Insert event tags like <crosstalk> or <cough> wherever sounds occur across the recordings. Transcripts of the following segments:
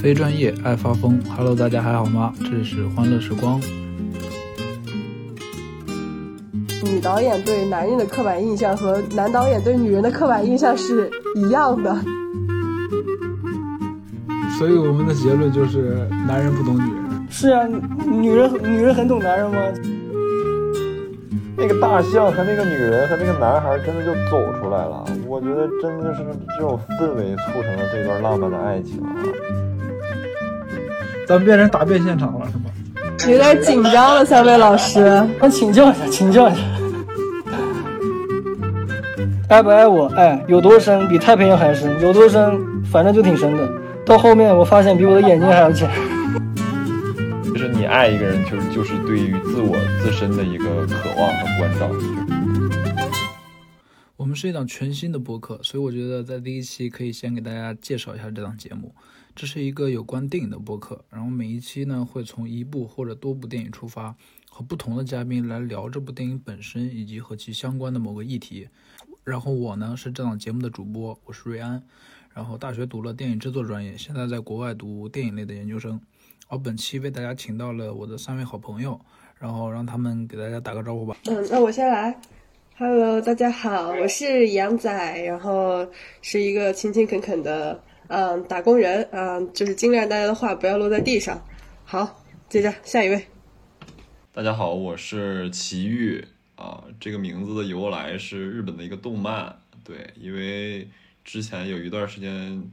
非专业爱发疯，Hello，大家还好吗？这里是欢乐时光。女导演对男人的刻板印象和男导演对女人的刻板印象是一样的，所以我们的结论就是男人不懂女人。是啊，女人女人很懂男人吗？那个大象和那个女人和那个男孩真的就走出来了，我觉得真的是这种氛围促成了这段浪漫的爱情啊！咱们变成答辩现场了是吗？有点紧张了，三位老师，我请教一下，请教一下，爱不爱我？爱有多深？比太平洋还深？有多深？反正就挺深的。到后面我发现比我的眼睛还要浅。就是你爱一个人，就是就是对于自我自身的一个渴望和关照。我们是一档全新的播客，所以我觉得在第一期可以先给大家介绍一下这档节目。这是一个有关电影的播客，然后每一期呢会从一部或者多部电影出发，和不同的嘉宾来聊这部电影本身以及和其相关的某个议题。然后我呢是这档节目的主播，我是瑞安，然后大学读了电影制作专业，现在在国外读电影类的研究生。而本期为大家请到了我的三位好朋友，然后让他们给大家打个招呼吧。嗯，那我先来。Hello，大家好，我是杨仔，然后是一个勤勤恳恳的。嗯，打工人，嗯，就是尽量大家的话不要落在地上。好，接着下一位。大家好，我是奇遇啊，这个名字的由来是日本的一个动漫，对，因为之前有一段时间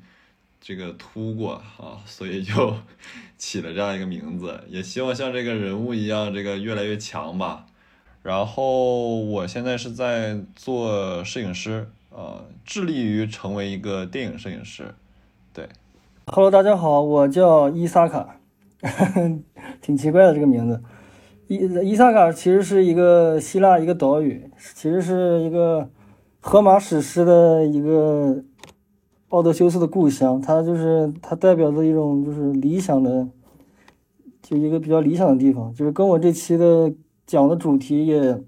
这个秃过啊，所以就 <laughs> 起了这样一个名字，也希望像这个人物一样，这个越来越强吧。然后我现在是在做摄影师，呃，致力于成为一个电影摄影师。对，Hello，大家好，我叫伊萨卡，<laughs> 挺奇怪的这个名字。伊伊萨卡其实是一个希腊一个岛屿，其实是一个荷马史诗的一个奥德修斯的故乡。它就是它代表着一种就是理想的，就一个比较理想的地方，就是跟我这期的讲的主题也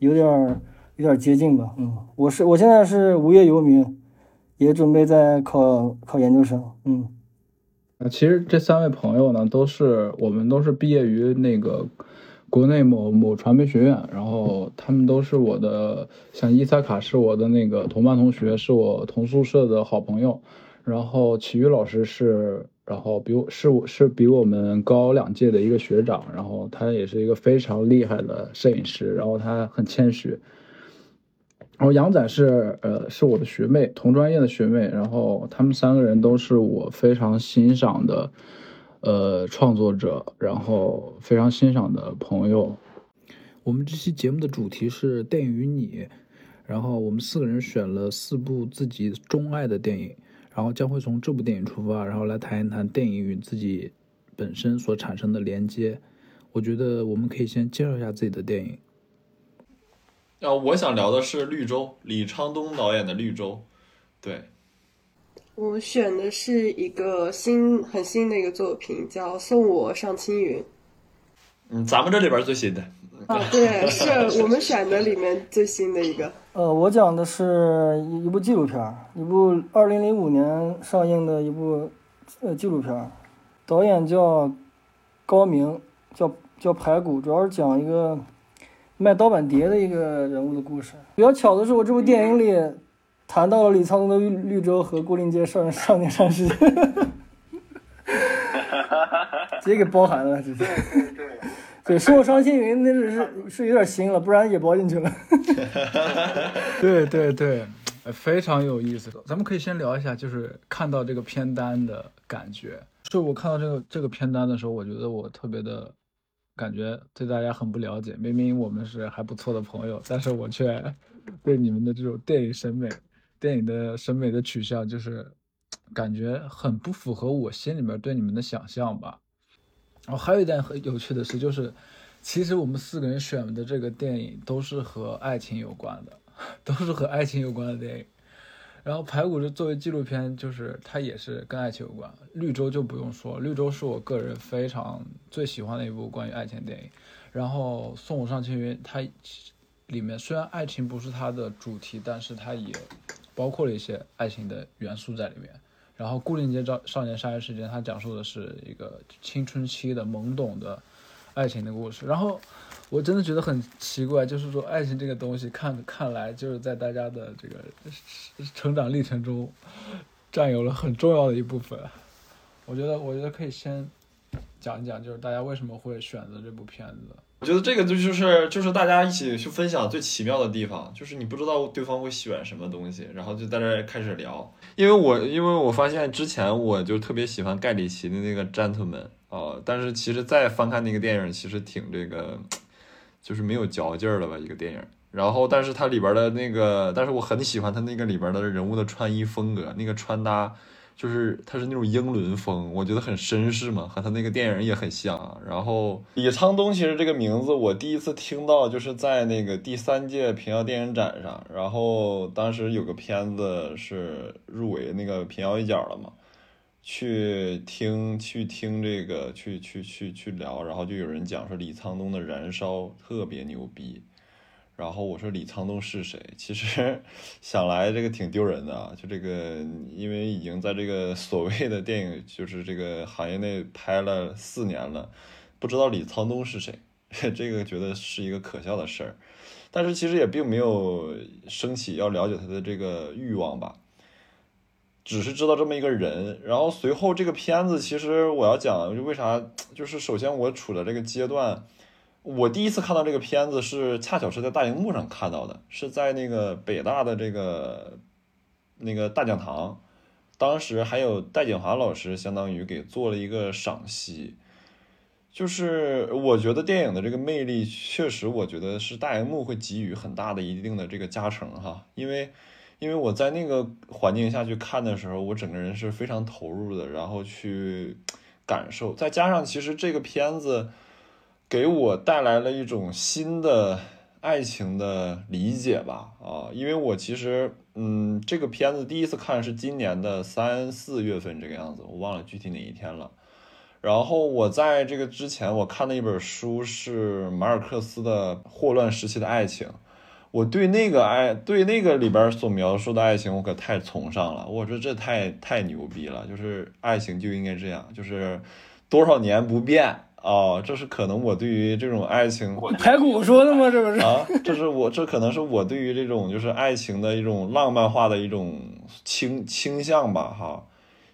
有点有点接近吧。嗯，我是我现在是无业游民。也准备在考考研究生，嗯，啊，其实这三位朋友呢，都是我们都是毕业于那个国内某某传媒学院，然后他们都是我的，像伊萨卡是我的那个同班同学，是我同宿舍的好朋友，然后齐宇老师是，然后比我是我是比我们高两届的一个学长，然后他也是一个非常厉害的摄影师，然后他很谦虚。然后杨仔是呃是我的学妹，同专业的学妹。然后他们三个人都是我非常欣赏的，呃创作者，然后非常欣赏的朋友。我们这期节目的主题是电影与你，然后我们四个人选了四部自己钟爱的电影，然后将会从这部电影出发，然后来谈一谈电影与自己本身所产生的连接。我觉得我们可以先介绍一下自己的电影。啊，我想聊的是《绿洲》，李昌东导演的《绿洲》。对，我选的是一个新、很新的一个作品，叫《送我上青云》。嗯，咱们这里边最新的。啊，对，是我们选的里面最新的一个。呃，我讲的是一部纪录片，一部二零零五年上映的一部呃纪录片，导演叫高明，叫叫排骨，主要是讲一个。卖盗版碟的一个人物的故事。比较巧的是，我这部电影里谈到了李沧东的《绿绿洲》和顾令街少少年战士，直接给包含了，直接。对对对，送我伤心云那是是是有点新了，不然也包进去了。<laughs> 对对对，非常有意思。咱们可以先聊一下，就是看到这个片单的感觉。就我看到这个这个片单的时候，我觉得我特别的。感觉对大家很不了解，明明我们是还不错的朋友，但是我却 <laughs> 对你们的这种电影审美、电影的审美的取向，就是感觉很不符合我心里面对你们的想象吧。然后还有一点很有趣的是，就是其实我们四个人选的这个电影都是和爱情有关的，<laughs> 都是和爱情有关的电影。然后排骨就作为纪录片，就是它也是跟爱情有关。绿洲就不用说，绿洲是我个人非常最喜欢的一部关于爱情电影。然后送我上青云，它里面虽然爱情不是它的主题，但是它也包括了一些爱情的元素在里面。然后《牯岭街少少年杀人事件》，它讲述的是一个青春期的懵懂的爱情的故事。然后我真的觉得很奇怪，就是说爱情这个东西，看看来就是在大家的这个成长历程中占有了很重要的一部分。我觉得，我觉得可以先讲一讲，就是大家为什么会选择这部片子。我觉得这个就就是就是大家一起去分享最奇妙的地方，就是你不知道对方会选什么东西，然后就在这开始聊。因为我因为我发现之前我就特别喜欢盖里奇的那个《Gentleman》啊，但是其实再翻看那个电影，其实挺这个就是没有嚼劲儿了吧一个电影。然后但是它里边的那个，但是我很喜欢它那个里边的人物的穿衣风格，那个穿搭。就是他是那种英伦风，我觉得很绅士嘛，和他那个电影也很像。然后李沧东其实这个名字我第一次听到就是在那个第三届平遥电影展上，然后当时有个片子是入围那个平遥一角了嘛，去听去听这个去去去去聊，然后就有人讲说李沧东的《燃烧》特别牛逼。然后我说李沧东是谁？其实 <laughs> 想来这个挺丢人的啊，就这个，因为已经在这个所谓的电影就是这个行业内拍了四年了，不知道李沧东是谁，<laughs> 这个觉得是一个可笑的事儿。但是其实也并没有升起要了解他的这个欲望吧，只是知道这么一个人。然后随后这个片子，其实我要讲就为啥，<tsk> 就是首先我处的这个阶段。我第一次看到这个片子是恰巧是在大荧幕上看到的，是在那个北大的这个那个大讲堂，当时还有戴锦华老师相当于给做了一个赏析，就是我觉得电影的这个魅力确实，我觉得是大荧幕会给予很大的一定的这个加成哈，因为因为我在那个环境下去看的时候，我整个人是非常投入的，然后去感受，再加上其实这个片子。给我带来了一种新的爱情的理解吧，啊，因为我其实，嗯，这个片子第一次看是今年的三四月份这个样子，我忘了具体哪一天了。然后我在这个之前，我看的一本书是马尔克斯的《霍乱时期的爱情》，我对那个爱，对那个里边所描述的爱情，我可太崇尚了。我说这太太牛逼了，就是爱情就应该这样，就是多少年不变。哦，这是可能我对于这种爱情，排骨说的吗？这不是啊，这是我这可能是我对于这种就是爱情的一种浪漫化的一种倾倾向吧，哈。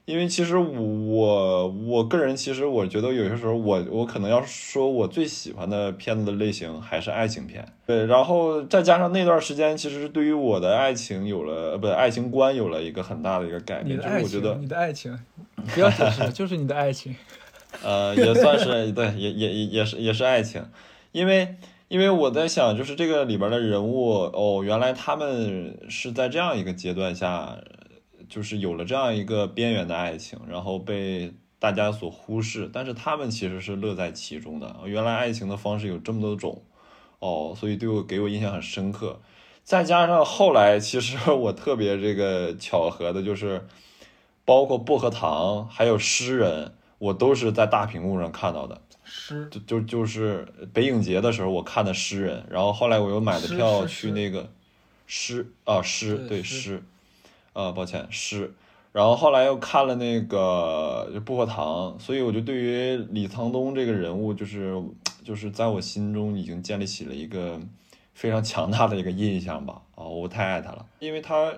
因为其实我我个人其实我觉得有些时候我我可能要说我最喜欢的片子的类型还是爱情片，对，然后再加上那段时间其实对于我的爱情有了不爱情观有了一个很大的一个改变，就是我觉得你的爱情，不要解释，就是你的爱情。<laughs> 呃，也算是对，也也也也是也是爱情，因为因为我在想，就是这个里边的人物哦，原来他们是在这样一个阶段下，就是有了这样一个边缘的爱情，然后被大家所忽视，但是他们其实是乐在其中的。原来爱情的方式有这么多种哦，所以对我给我印象很深刻。再加上后来，其实 <laughs> 我特别这个巧合的就是，包括薄荷糖还有诗人。我都是在大屏幕上看到的，诗就就就是北影节的时候我看的诗人，然后后来我又买的票去那个诗啊诗对诗，啊抱歉诗，然后后来又看了那个薄荷糖，所以我就对于李沧东这个人物就是就是在我心中已经建立起了一个非常强大的一个印象吧啊我太爱他了，因为他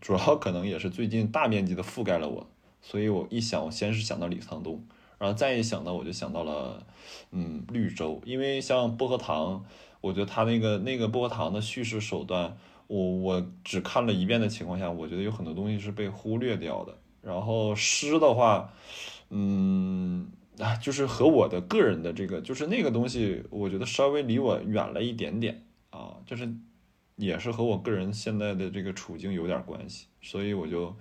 主要可能也是最近大面积的覆盖了我。所以我一想，我先是想到李沧东，然后再一想到，我就想到了，嗯，绿洲。因为像薄荷糖，我觉得他那个那个薄荷糖的叙事手段，我我只看了一遍的情况下，我觉得有很多东西是被忽略掉的。然后诗的话，嗯啊，就是和我的个人的这个，就是那个东西，我觉得稍微离我远了一点点啊，就是也是和我个人现在的这个处境有点关系，所以我就。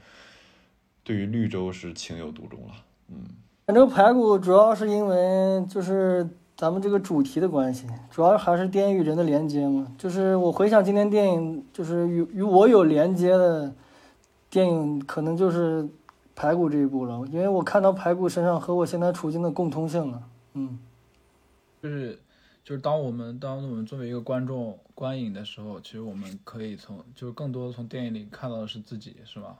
对于绿洲是情有独钟了，嗯，这个排骨主要是因为就是咱们这个主题的关系，主要还是电影与人的连接嘛。就是我回想今天电影，就是与与我有连接的电影，可能就是排骨这一部了，因为我看到排骨身上和我现在处境的共通性了，嗯，就是就是当我们当我们作为一个观众观影的时候，其实我们可以从就是更多的从电影里看到的是自己，是吧？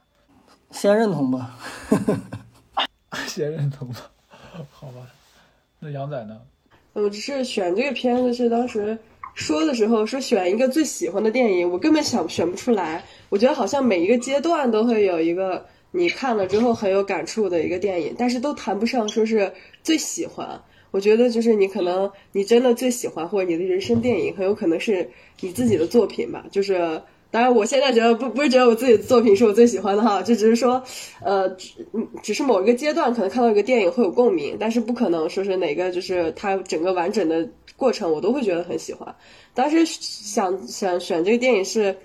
先认同吧。<laughs> 先认同吧，好吧。那杨仔呢？我只是选这个片子是当时说的时候说选一个最喜欢的电影，我根本想选不出来。我觉得好像每一个阶段都会有一个你看了之后很有感触的一个电影，但是都谈不上说是最喜欢。我觉得就是你可能你真的最喜欢或者你的人生电影，很有可能是你自己的作品吧。就是当然，我现在觉得不不是觉得我自己的作品是我最喜欢的哈，这只是说，呃，只只是某一个阶段可能看到一个电影会有共鸣，但是不可能说是哪个就是它整个完整的过程我都会觉得很喜欢。当时想想选这个电影是，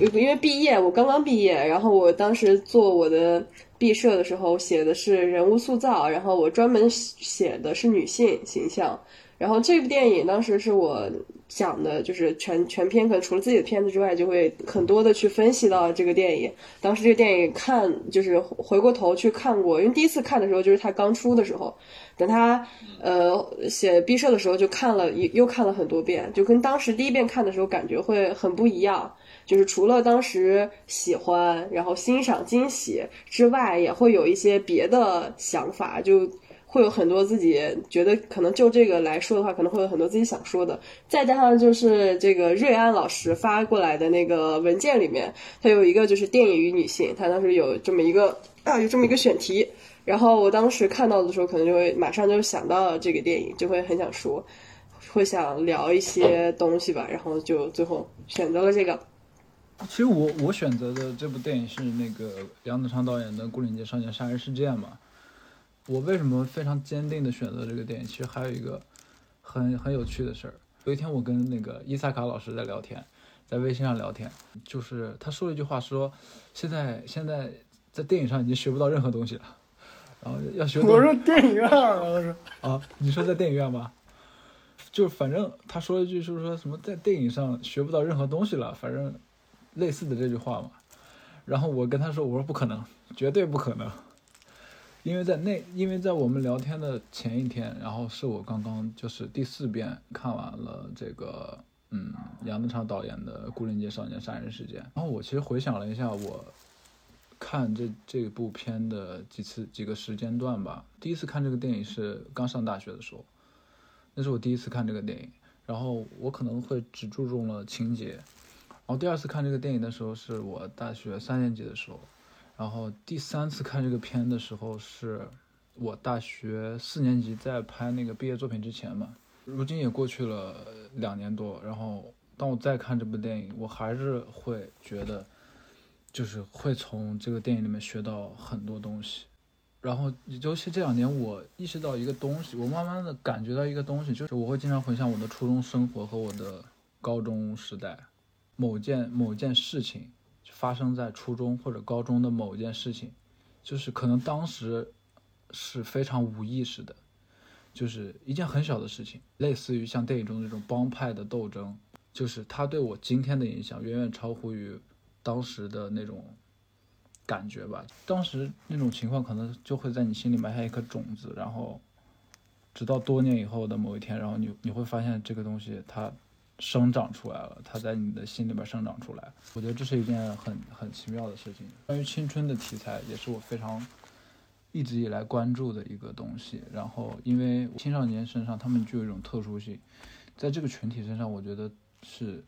因为毕业我刚刚毕业，然后我当时做我的。毕设的时候写的是人物塑造，然后我专门写的是女性形象。然后这部电影当时是我讲的，就是全全篇可能除了自己的片子之外，就会很多的去分析到这个电影。当时这个电影看就是回过头去看过，因为第一次看的时候就是它刚出的时候，等他呃写毕设的时候就看了又又看了很多遍，就跟当时第一遍看的时候感觉会很不一样。就是除了当时喜欢，然后欣赏、惊喜之外，也会有一些别的想法，就会有很多自己觉得可能就这个来说的话，可能会有很多自己想说的。再加上就是这个瑞安老师发过来的那个文件里面，它有一个就是电影与女性，他当时有这么一个啊，有这么一个选题。然后我当时看到的时候，可能就会马上就想到这个电影，就会很想说，会想聊一些东西吧。然后就最后选择了这个。其实我我选择的这部电影是那个杨子昌导演的《牯岭街少年杀人事件》嘛。我为什么非常坚定的选择这个电影？其实还有一个很很有趣的事儿。有一天我跟那个伊萨卡老师在聊天，在微信上聊天，就是他说了一句话，说现在现在在电影上已经学不到任何东西了，然后要学。我说电影院了，我说 <laughs> 啊，你说在电影院吗？就反正他说了一句，就是说什么在电影上学不到任何东西了，反正。类似的这句话嘛，然后我跟他说：“我说不可能，绝对不可能，因为在那，因为在我们聊天的前一天，然后是我刚刚就是第四遍看完了这个，嗯，杨德昌导演的《牯岭街少年杀人事件》，然后我其实回想了一下，我看这这部片的几次几个时间段吧。第一次看这个电影是刚上大学的时候，那是我第一次看这个电影，然后我可能会只注重了情节。”然后第二次看这个电影的时候是我大学三年级的时候，然后第三次看这个片的时候是我大学四年级在拍那个毕业作品之前嘛。如今也过去了两年多，然后当我再看这部电影，我还是会觉得，就是会从这个电影里面学到很多东西。然后尤其这两年，我意识到一个东西，我慢慢的感觉到一个东西，就是我会经常回想我的初中生活和我的高中时代。某件某件事情发生在初中或者高中的某一件事情，就是可能当时是非常无意识的，就是一件很小的事情，类似于像电影中这种帮派的斗争，就是它对我今天的影响远远超乎于当时的那种感觉吧。当时那种情况可能就会在你心里埋下一颗种子，然后直到多年以后的某一天，然后你你会发现这个东西它。生长出来了，它在你的心里边生长出来，我觉得这是一件很很奇妙的事情。关于青春的题材，也是我非常一直以来关注的一个东西。然后，因为青少年身上他们具有一种特殊性，在这个群体身上，我觉得是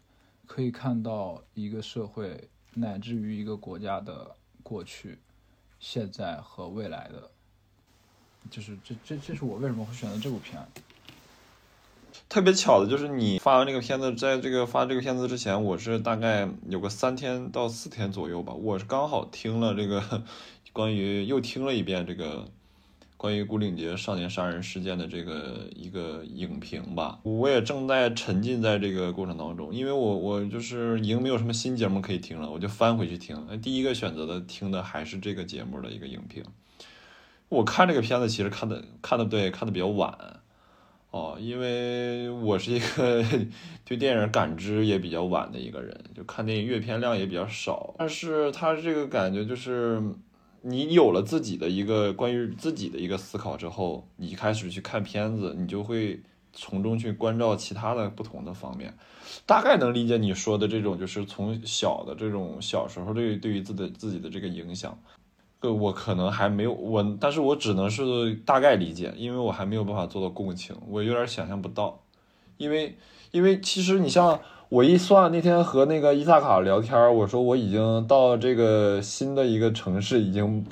可以看到一个社会乃至于一个国家的过去、现在和未来的。就是这这这是我为什么会选择这部片。特别巧的就是你发完这个片子，在这个发这个片子之前，我是大概有个三天到四天左右吧，我是刚好听了这个 <laughs> 关于又听了一遍这个关于古岭街少年杀人事件的这个一个影评吧，我也正在沉浸在这个过程当中，因为我我就是已经没有什么新节目可以听了，我就翻回去听，第一个选择的听的还是这个节目的一个影评。我看这个片子其实看的看的对看的比较晚。哦，因为我是一个对电影感知也比较晚的一个人，就看电影阅片量也比较少。但是他这个感觉就是，你有了自己的一个关于自己的一个思考之后，你开始去看片子，你就会从中去关照其他的不同的方面。大概能理解你说的这种，就是从小的这种小时候对对于自的自己的这个影响。呃，我可能还没有我，但是我只能是大概理解，因为我还没有办法做到共情，我有点想象不到，因为因为其实你像我一算那天和那个伊萨卡聊天，我说我已经到这个新的一个城市已经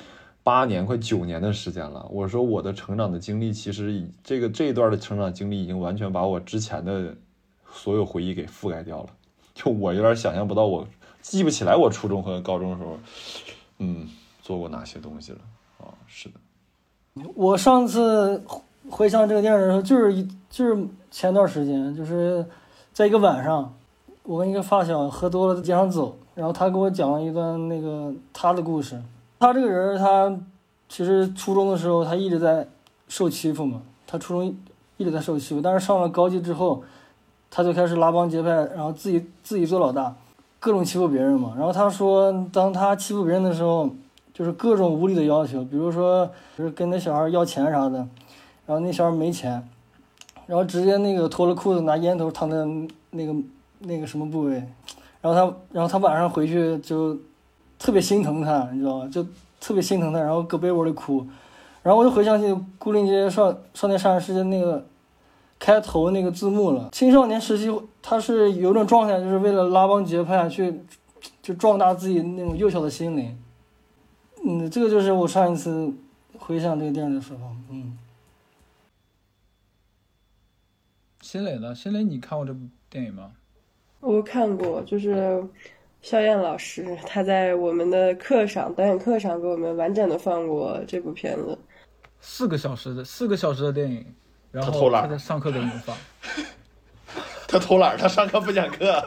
八年快九年的时间了，我说我的成长的经历其实以这个这一段的成长经历已经完全把我之前的所有回忆给覆盖掉了，就我有点想象不到，我记不起来我初中和高中的时候，嗯。做过哪些东西了？啊，是的，我上次回想这个电影的时候，就是一就是前段时间，就是在一个晚上，我跟一个发小喝多了在街上走，然后他给我讲了一段那个他的故事。他这个人，他其实初中的时候他一直在受欺负嘛，他初中一直在受欺负，但是上了高级之后，他就开始拉帮结派，然后自己自己做老大，各种欺负别人嘛。然后他说，当他欺负别人的时候。就是各种无理的要求，比如说，就是跟那小孩要钱啥的，然后那小孩没钱，然后直接那个脱了裤子拿烟头烫在那个那个什么部位，然后他，然后他晚上回去就特别心疼他，你知道吧？就特别心疼他，然后搁被窝里哭，然后我就回想起《孤林街少少年杀人事件》那个开头那个字幕了。青少年时期他是有种状态，就是为了拉帮结派去，就壮大自己那种幼小的心灵。嗯，这个就是我上一次回想这个电影的时候，嗯。新磊呢？新磊，你看过这部电影吗？我看过，就是肖燕老师他在我们的课上，导演课上给我们完整的放过这部片子。四个小时的四个小时的电影，然后他偷懒，他在上课给我们放。<laughs> 他偷懒，他上课不讲课。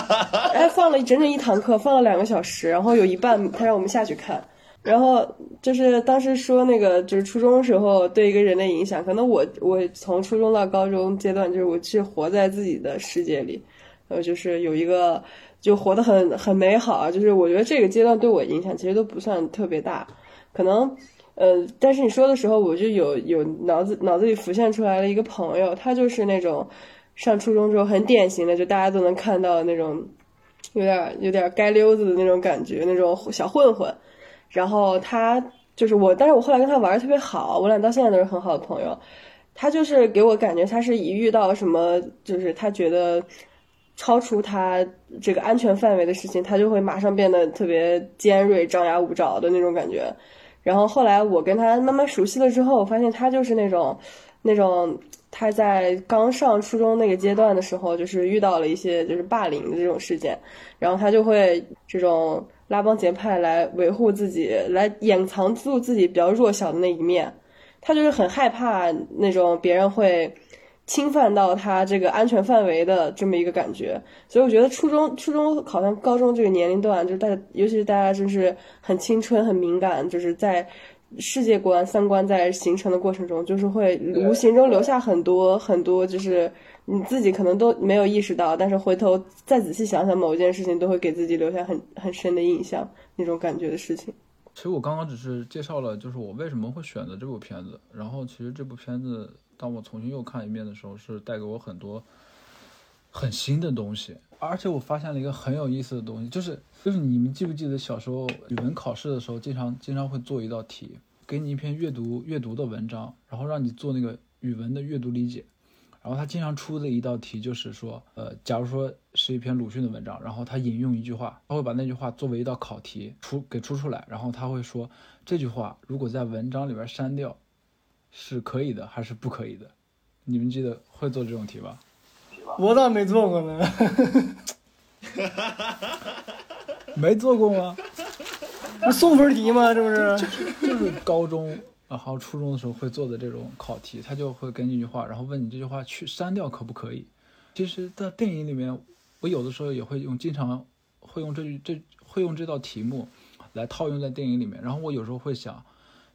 <laughs> 哎，放了整整一堂课，放了两个小时，然后有一半他让我们下去看。然后就是当时说那个，就是初中时候对一个人的影响，可能我我从初中到高中阶段，就是我是活在自己的世界里，呃，就是有一个就活得很很美好。就是我觉得这个阶段对我影响其实都不算特别大，可能呃，但是你说的时候，我就有有脑子脑子里浮现出来了一个朋友，他就是那种上初中之后很典型的，就大家都能看到那种有点有点街溜子的那种感觉，那种小混混。然后他就是我，但是我后来跟他玩的特别好，我俩到现在都是很好的朋友。他就是给我感觉，他是一遇到什么，就是他觉得超出他这个安全范围的事情，他就会马上变得特别尖锐、张牙舞爪的那种感觉。然后后来我跟他慢慢熟悉了之后，我发现他就是那种，那种他在刚上初中那个阶段的时候，就是遇到了一些就是霸凌的这种事件，然后他就会这种。拉帮结派来维护自己，来掩藏住自己比较弱小的那一面，他就是很害怕那种别人会侵犯到他这个安全范围的这么一个感觉。所以我觉得初中、初中好像高中这个年龄段，就是大家，尤其是大家，就是很青春、很敏感，就是在世界观、三观在形成的过程中，就是会无形中留下很多很多，就是。你自己可能都没有意识到，但是回头再仔细想想，某一件事情都会给自己留下很很深的印象，那种感觉的事情。其实我刚刚只是介绍了，就是我为什么会选择这部片子。然后其实这部片子，当我重新又看一遍的时候，是带给我很多很新的东西。而且我发现了一个很有意思的东西，就是就是你们记不记得小时候语文考试的时候，经常经常会做一道题，给你一篇阅读阅读的文章，然后让你做那个语文的阅读理解。然后他经常出的一道题就是说，呃，假如说是一篇鲁迅的文章，然后他引用一句话，他会把那句话作为一道考题出给出出来，然后他会说这句话如果在文章里边删掉，是可以的还是不可以的？你们记得会做这种题吧？我咋没做过呢？<laughs> 没做过吗？不送分题吗？这不是？就是高中。然后初中的时候会做的这种考题，他就会给你一句话，然后问你这句话去删掉可不可以？其实，在电影里面，我有的时候也会用，经常会用这句这会用这道题目来套用在电影里面。然后我有时候会想，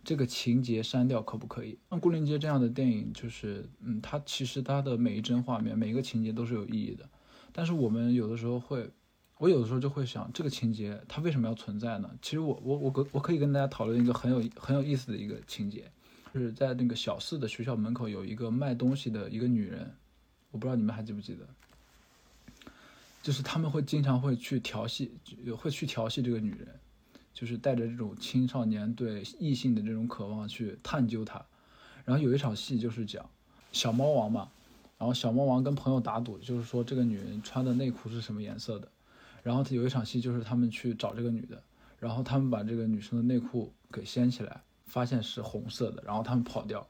这个情节删掉可不可以？像《孤林街》这样的电影，就是嗯，它其实它的每一帧画面、每一个情节都是有意义的。但是我们有的时候会。我有的时候就会想，这个情节它为什么要存在呢？其实我我我可我可以跟大家讨论一个很有很有意思的一个情节，就是在那个小四的学校门口有一个卖东西的一个女人，我不知道你们还记不记得，就是他们会经常会去调戏，会去调戏这个女人，就是带着这种青少年对异性的这种渴望去探究她。然后有一场戏就是讲小猫王嘛，然后小猫王跟朋友打赌，就是说这个女人穿的内裤是什么颜色的。然后他有一场戏就是他们去找这个女的，然后他们把这个女生的内裤给掀起来，发现是红色的，然后他们跑掉。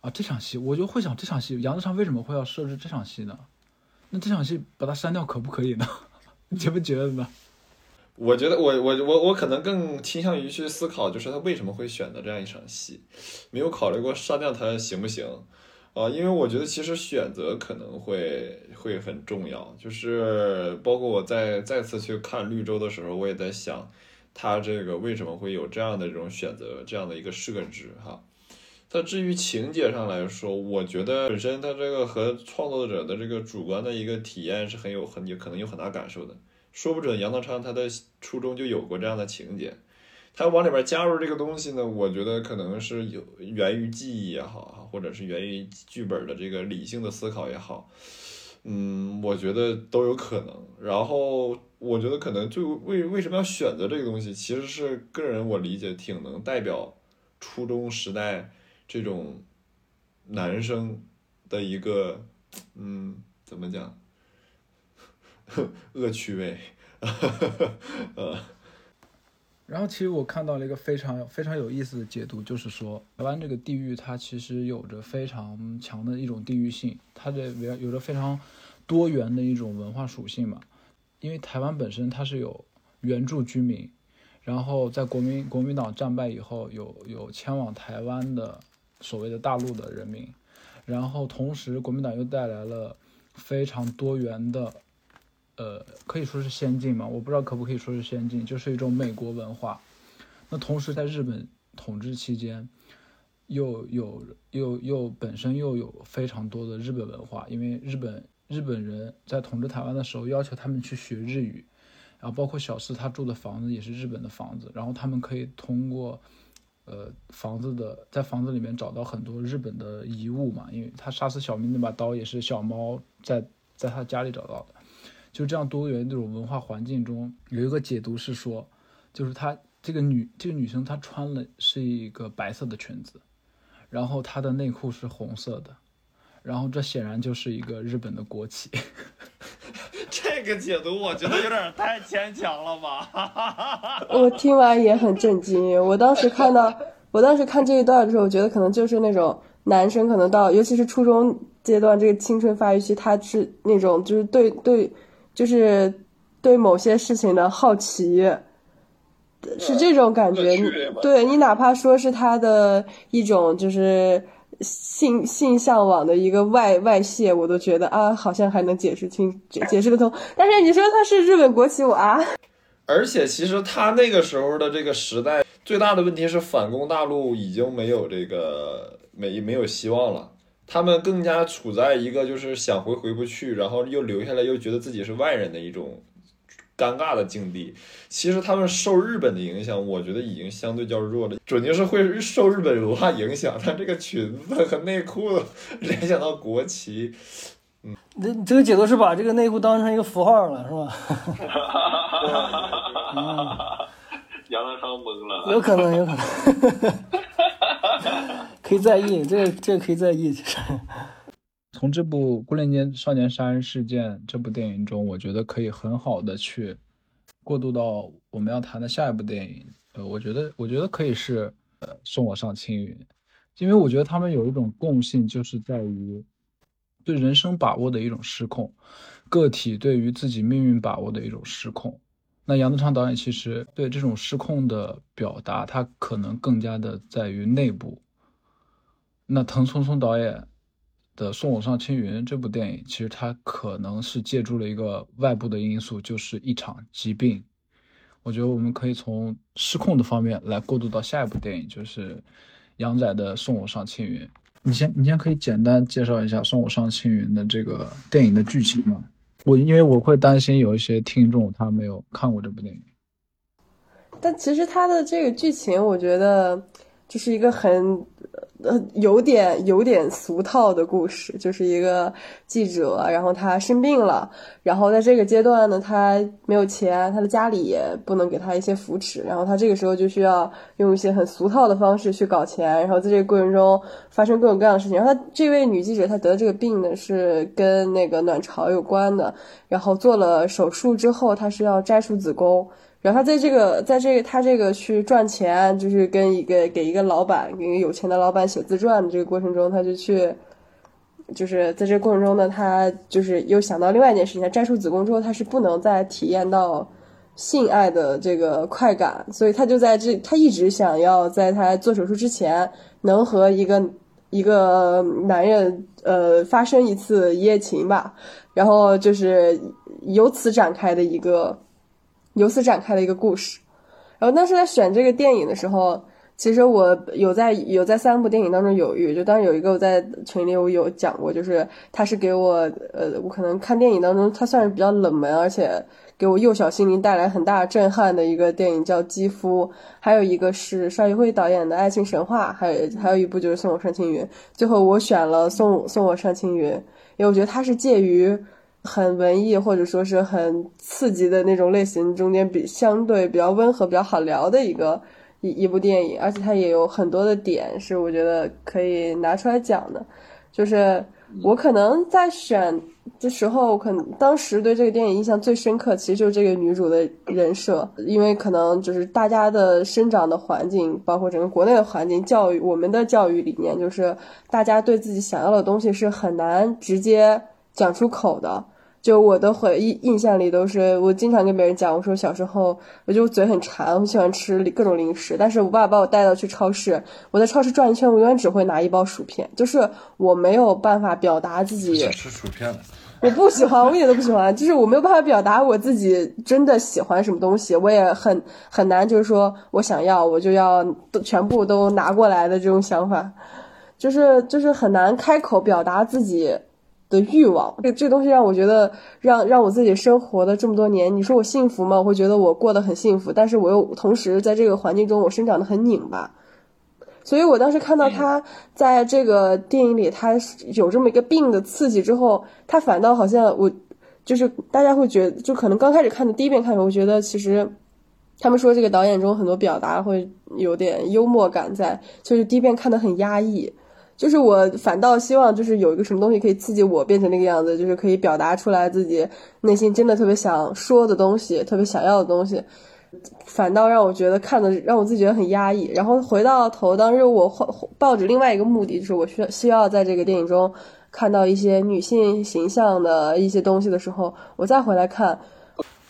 啊，这场戏我就会想，这场戏杨德昌为什么会要设置这场戏呢？那这场戏把它删掉可不可以呢？你 <laughs> 觉不觉得呢？我觉得我我我我可能更倾向于去思考，就是他为什么会选择这样一场戏，没有考虑过删掉它行不行啊？因为我觉得其实选择可能会会很重要，就是包括我在再次去看绿洲的时候，我也在想，他这个为什么会有这样的这种选择，这样的一个设置哈。它至于情节上来说，我觉得本身它这个和创作者的这个主观的一个体验是很有很有可能有很大感受的。说不准杨德昌他的初衷就有过这样的情节，他往里边加入这个东西呢，我觉得可能是有源于记忆也好，或者是源于剧本的这个理性的思考也好，嗯，我觉得都有可能。然后我觉得可能就为为什么要选择这个东西，其实是个人我理解挺能代表初中时代。这种男生的一个，嗯，怎么讲？<laughs> 恶趣味，<laughs> 呃。然后其实我看到了一个非常非常有意思的解读，就是说台湾这个地域它其实有着非常强的一种地域性，它这边有着非常多元的一种文化属性嘛。因为台湾本身它是有原住居民，然后在国民国民党战败以后，有有迁往台湾的。所谓的大陆的人民，然后同时国民党又带来了非常多元的，呃，可以说是先进嘛，我不知道可不可以说是先进，就是一种美国文化。那同时在日本统治期间，又有又又本身又有非常多的日本文化，因为日本日本人在统治台湾的时候要求他们去学日语，然后包括小四他住的房子也是日本的房子，然后他们可以通过。呃，房子的在房子里面找到很多日本的遗物嘛，因为他杀死小明那把刀也是小猫在在他家里找到的。就这样多元这种文化环境中，有一个解读是说，就是她这个女这个女生她穿了是一个白色的裙子，然后她的内裤是红色的，然后这显然就是一个日本的国旗。<laughs> 这个解读我觉得有点太牵强了吧？<laughs> 我听完也很震惊。我当时看到，我当时看这一段的时候，我觉得可能就是那种男生可能到，尤其是初中阶段这个青春发育期，他是那种就是对对，就是对某些事情的好奇，是这种感觉。对你哪怕说是他的一种就是。性性向往的一个外外泄，我都觉得啊，好像还能解释清解解释得通。但是你说他是日本国旗，我啊。而且其实他那个时候的这个时代，最大的问题是反攻大陆已经没有这个没没有希望了，他们更加处在一个就是想回回不去，然后又留下来又觉得自己是外人的一种。尴尬的境地，其实他们受日本的影响，我觉得已经相对较弱了。准确是会受日本文化影响，但这个裙子和内裤联想到国旗，嗯，这这个解读是把这个内裤当成一个符号了，是吧？<laughs> <laughs> 杨德昌懵了，有可能，有可能，可以在意，这个这个可以在意，<laughs> 从这部《孤恋间少年杀人事件》这部电影中，我觉得可以很好的去过渡到我们要谈的下一部电影。呃，我觉得，我觉得可以是呃《送我上青云》，因为我觉得他们有一种共性，就是在于对人生把握的一种失控，个体对于自己命运把握的一种失控。那杨德昌导演其实对这种失控的表达，他可能更加的在于内部。那滕聪聪导演。的《送我上青云》这部电影，其实它可能是借助了一个外部的因素，就是一场疾病。我觉得我们可以从失控的方面来过渡到下一部电影，就是杨仔的《送我上青云》。你先，你先可以简单介绍一下《送我上青云》的这个电影的剧情吗？我因为我会担心有一些听众他没有看过这部电影。但其实它的这个剧情，我觉得。就是一个很。呃，有点有点俗套的故事，就是一个记者，然后他生病了，然后在这个阶段呢，他没有钱，他的家里也不能给他一些扶持，然后他这个时候就需要用一些很俗套的方式去搞钱，然后在这个过程中发生各种各样的事情。然后他这位女记者，她得这个病呢，是跟那个卵巢有关的，然后做了手术之后，她是要摘除子宫。然后他在这个，在这个他这个去赚钱，就是跟一个给一个老板，给一个有钱的老板写自传的这个过程中，他就去，就是在这个过程中呢，他就是又想到另外一件事情：，他摘除子宫之后，他是不能再体验到性爱的这个快感，所以他就在这，他一直想要在他做手术之前，能和一个一个男人呃发生一次一夜情吧，然后就是由此展开的一个。由此展开的一个故事，然后当时在选这个电影的时候，其实我有在有在三部电影当中犹豫。就当时有一个我在群里我有讲过，就是他是给我呃，我可能看电影当中他算是比较冷门，而且给我幼小心灵带来很大震撼的一个电影叫《肌肤》，还有一个是邵艺辉导演的《爱情神话》，还有还有一部就是《送我上青云》。最后我选了《送送我上青云》，因为我觉得它是介于。很文艺或者说是很刺激的那种类型，中间比相对比较温和、比较好聊的一个一一部电影，而且它也有很多的点是我觉得可以拿出来讲的。就是我可能在选的时候，可能当时对这个电影印象最深刻，其实就是这个女主的人设，因为可能就是大家的生长的环境，包括整个国内的环境、教育，我们的教育理念就是大家对自己想要的东西是很难直接讲出口的。就我的回忆印象里都是，我经常跟别人讲，我说小时候我就嘴很馋，我喜欢吃各种零食，但是我爸把我带到去超市，我在超市转一圈，我永远只会拿一包薯片，就是我没有办法表达自己。吃薯片我不喜欢，我一点都不喜欢，就是我没有办法表达我自己真的喜欢什么东西，我也很很难，就是说我想要我就要都全部都拿过来的这种想法，就是就是很难开口表达自己。的欲望，这这东西让我觉得，让让我自己生活的这么多年，你说我幸福吗？我会觉得我过得很幸福，但是我又同时在这个环境中，我生长的很拧巴。所以我当时看到他在这个电影里，他有这么一个病的刺激之后，他反倒好像我就是大家会觉得，就可能刚开始看的第一遍看，我觉得其实他们说这个导演中很多表达会有点幽默感在，就是第一遍看的很压抑。就是我反倒希望，就是有一个什么东西可以刺激我变成那个样子，就是可以表达出来自己内心真的特别想说的东西，特别想要的东西，反倒让我觉得看的让我自己觉得很压抑。然后回到头，当时我抱着另外一个目的，就是我需要需要在这个电影中看到一些女性形象的一些东西的时候，我再回来看。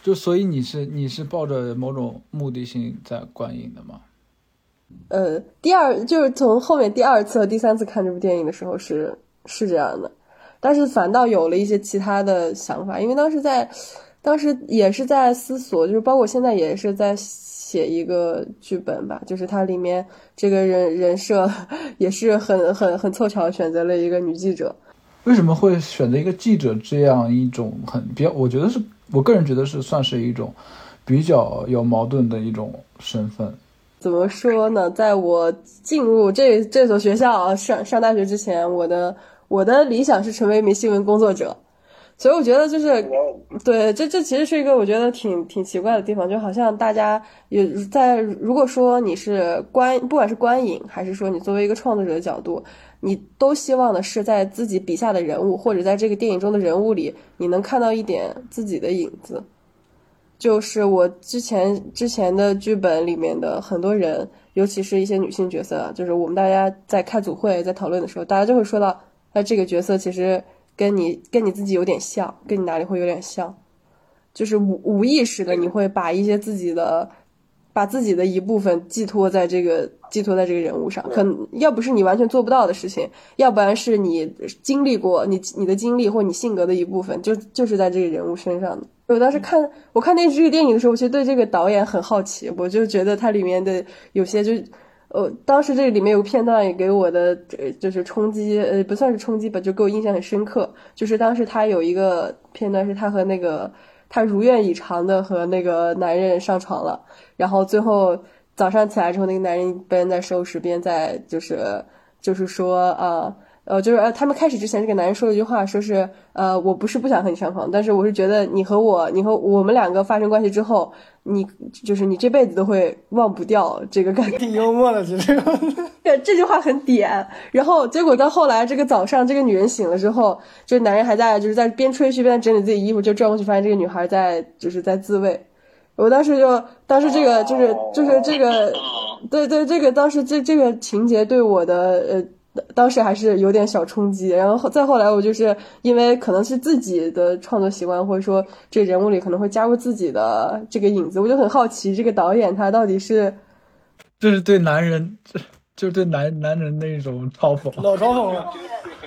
就所以你是你是抱着某种目的性在观影的吗？呃，第二就是从后面第二次和第三次看这部电影的时候是是这样的，但是反倒有了一些其他的想法，因为当时在，当时也是在思索，就是包括现在也是在写一个剧本吧，就是它里面这个人人设 <laughs> 也是很很很凑巧选择了一个女记者，为什么会选择一个记者这样一种很比较？我觉得是我个人觉得是算是一种比较有矛盾的一种身份。怎么说呢？在我进入这这所学校上上大学之前，我的我的理想是成为一名新闻工作者，所以我觉得就是，对，这这其实是一个我觉得挺挺奇怪的地方，就好像大家也在如果说你是观，不管是观影还是说你作为一个创作者的角度，你都希望的是在自己笔下的人物或者在这个电影中的人物里，你能看到一点自己的影子。就是我之前之前的剧本里面的很多人，尤其是一些女性角色，就是我们大家在开组会在讨论的时候，大家就会说到，那这个角色其实跟你跟你自己有点像，跟你哪里会有点像，就是无无意识的你会把一些自己的。把自己的一部分寄托在这个寄托在这个人物上，可能要不是你完全做不到的事情，要不然是你经历过你你的经历或你性格的一部分，就就是在这个人物身上的。我当时看我看那这个电影的时候，我其实对这个导演很好奇，我就觉得它里面的有些就，呃，当时这个里面有个片段也给我的就是冲击，呃，不算是冲击吧，就给我印象很深刻，就是当时他有一个片段是他和那个。他如愿以偿的和那个男人上床了，然后最后早上起来之后，那个男人边在收拾边在就是就是说啊。呃，就是呃，他们开始之前，这个男人说了一句话，说是呃，我不是不想和你上床，但是我是觉得你和我，你和我们两个发生关系之后，你就是你这辈子都会忘不掉这个感觉。挺 <laughs> 幽默的，其实。<laughs> 对，这句话很点。然后结果到后来，这个早上，这个女人醒了之后，这个男人还在就是在边吹嘘边整理自己衣服，就转过去发现这个女孩在就是在自慰。我当时就当时这个就是就是这个，对对，这个当时这这个情节对我的呃。当时还是有点小冲击，然后再后来，我就是因为可能是自己的创作习惯，或者说这人物里可能会加入自己的这个影子，我就很好奇这个导演他到底是，这是 <laughs> 对男人，就是对男男人那种嘲讽，老嘲讽了。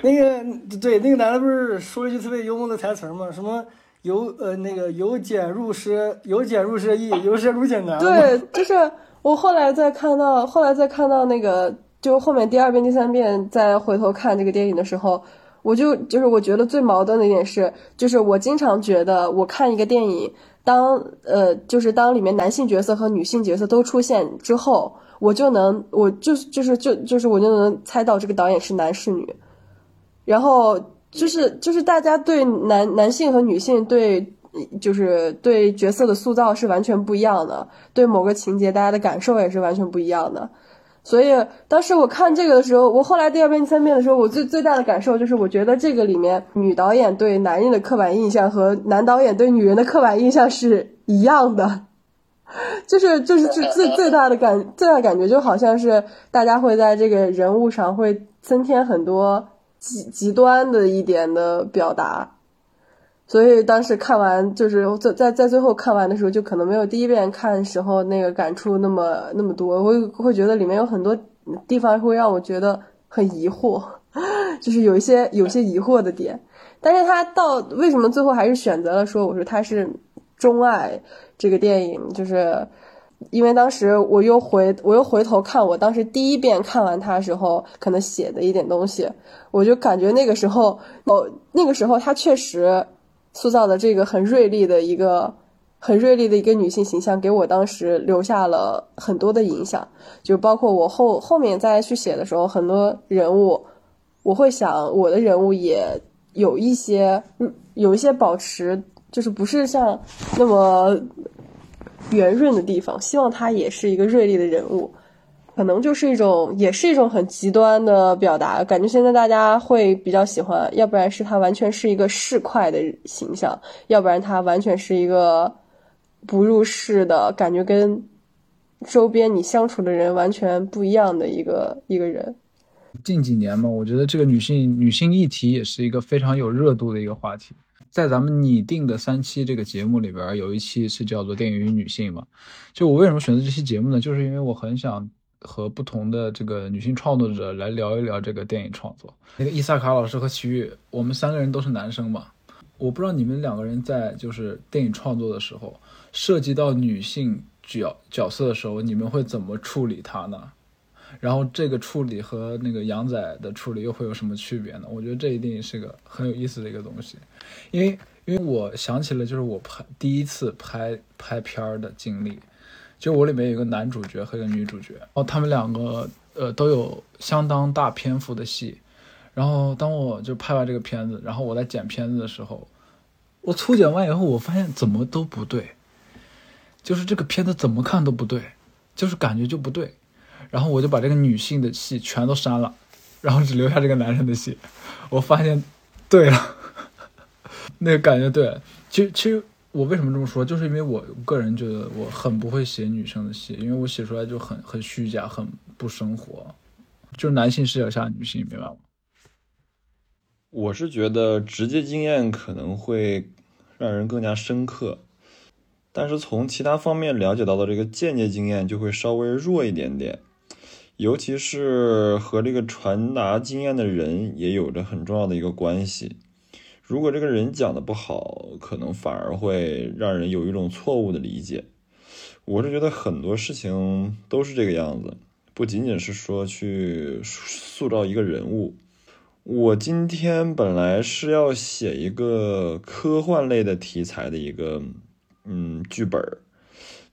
那个对那个男的不是说了一句特别幽默的台词吗？什么由呃那个由俭入奢，由俭入奢易，由奢入俭难。对，就是我后来再看到，后来再看到那个。就后面第二遍、第三遍再回头看这个电影的时候，我就就是我觉得最矛盾的一点是，就是我经常觉得我看一个电影，当呃就是当里面男性角色和女性角色都出现之后，我就能我就就是就就是我就能猜到这个导演是男是女，然后就是就是大家对男男性和女性对就是对角色的塑造是完全不一样的，对某个情节大家的感受也是完全不一样的。所以当时我看这个的时候，我后来第二遍、第三遍的时候，我最最大的感受就是，我觉得这个里面女导演对男人的刻板印象和男导演对女人的刻板印象是一样的，<laughs> 就是就是最最最大的感最大的感觉就好像是大家会在这个人物上会增添很多极极端的一点的表达。所以当时看完，就是在在在最后看完的时候，就可能没有第一遍看时候那个感触那么那么多。我会觉得里面有很多地方会让我觉得很疑惑，<laughs> 就是有一些有些疑惑的点。但是他到为什么最后还是选择了说，我说他是钟爱这个电影，就是因为当时我又回我又回头看我当时第一遍看完他时候可能写的一点东西，我就感觉那个时候哦，那个时候他确实。塑造的这个很锐利的一个很锐利的一个女性形象，给我当时留下了很多的影响。就包括我后后面再去写的时候，很多人物，我会想我的人物也有一些有一些保持，就是不是像那么圆润的地方，希望他也是一个锐利的人物。可能就是一种，也是一种很极端的表达。感觉现在大家会比较喜欢，要不然是他完全是一个市侩的形象，要不然他完全是一个不入世的感觉，跟周边你相处的人完全不一样的一个一个人。近几年嘛，我觉得这个女性女性议题也是一个非常有热度的一个话题。在咱们拟定的三期这个节目里边，有一期是叫做《电影与女性》嘛。就我为什么选择这期节目呢？就是因为我很想。和不同的这个女性创作者来聊一聊这个电影创作。那个伊萨卡老师和齐豫，我们三个人都是男生嘛，我不知道你们两个人在就是电影创作的时候，涉及到女性角角色的时候，你们会怎么处理它呢？然后这个处理和那个杨仔的处理又会有什么区别呢？我觉得这一定是个很有意思的一个东西，因为因为我想起了就是我拍第一次拍拍片儿的经历。就我里面有个男主角和一个女主角，然后他们两个呃都有相当大篇幅的戏，然后当我就拍完这个片子，然后我在剪片子的时候，我粗剪完以后，我发现怎么都不对，就是这个片子怎么看都不对，就是感觉就不对，然后我就把这个女性的戏全都删了，然后只留下这个男人的戏，我发现对了，<laughs> 那个感觉对，其实其实。我为什么这么说？就是因为我个人觉得我很不会写女生的戏，因为我写出来就很很虚假，很不生活。就是男性视角下女性，明白吗？我是觉得直接经验可能会让人更加深刻，但是从其他方面了解到的这个间接经验就会稍微弱一点点，尤其是和这个传达经验的人也有着很重要的一个关系。如果这个人讲的不好，可能反而会让人有一种错误的理解。我是觉得很多事情都是这个样子，不仅仅是说去塑造一个人物。我今天本来是要写一个科幻类的题材的一个嗯剧本，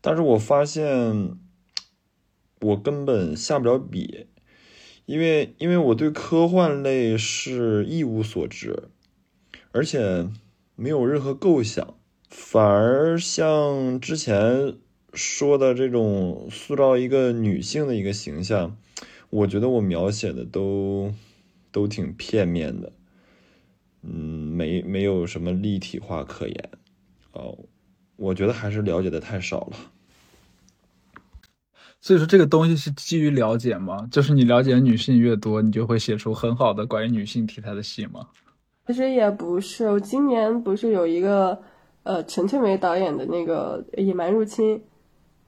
但是我发现我根本下不了笔，因为因为我对科幻类是一无所知，而且没有任何构想，反而像之前说的这种塑造一个女性的一个形象，我觉得我描写的都都挺片面的，嗯，没没有什么立体化可言，哦，我觉得还是了解的太少了。所以说这个东西是基于了解吗？就是你了解女性越多，你就会写出很好的关于女性题材的戏吗？其实也不是，我今年不是有一个呃陈翠梅导演的那个《野蛮入侵》，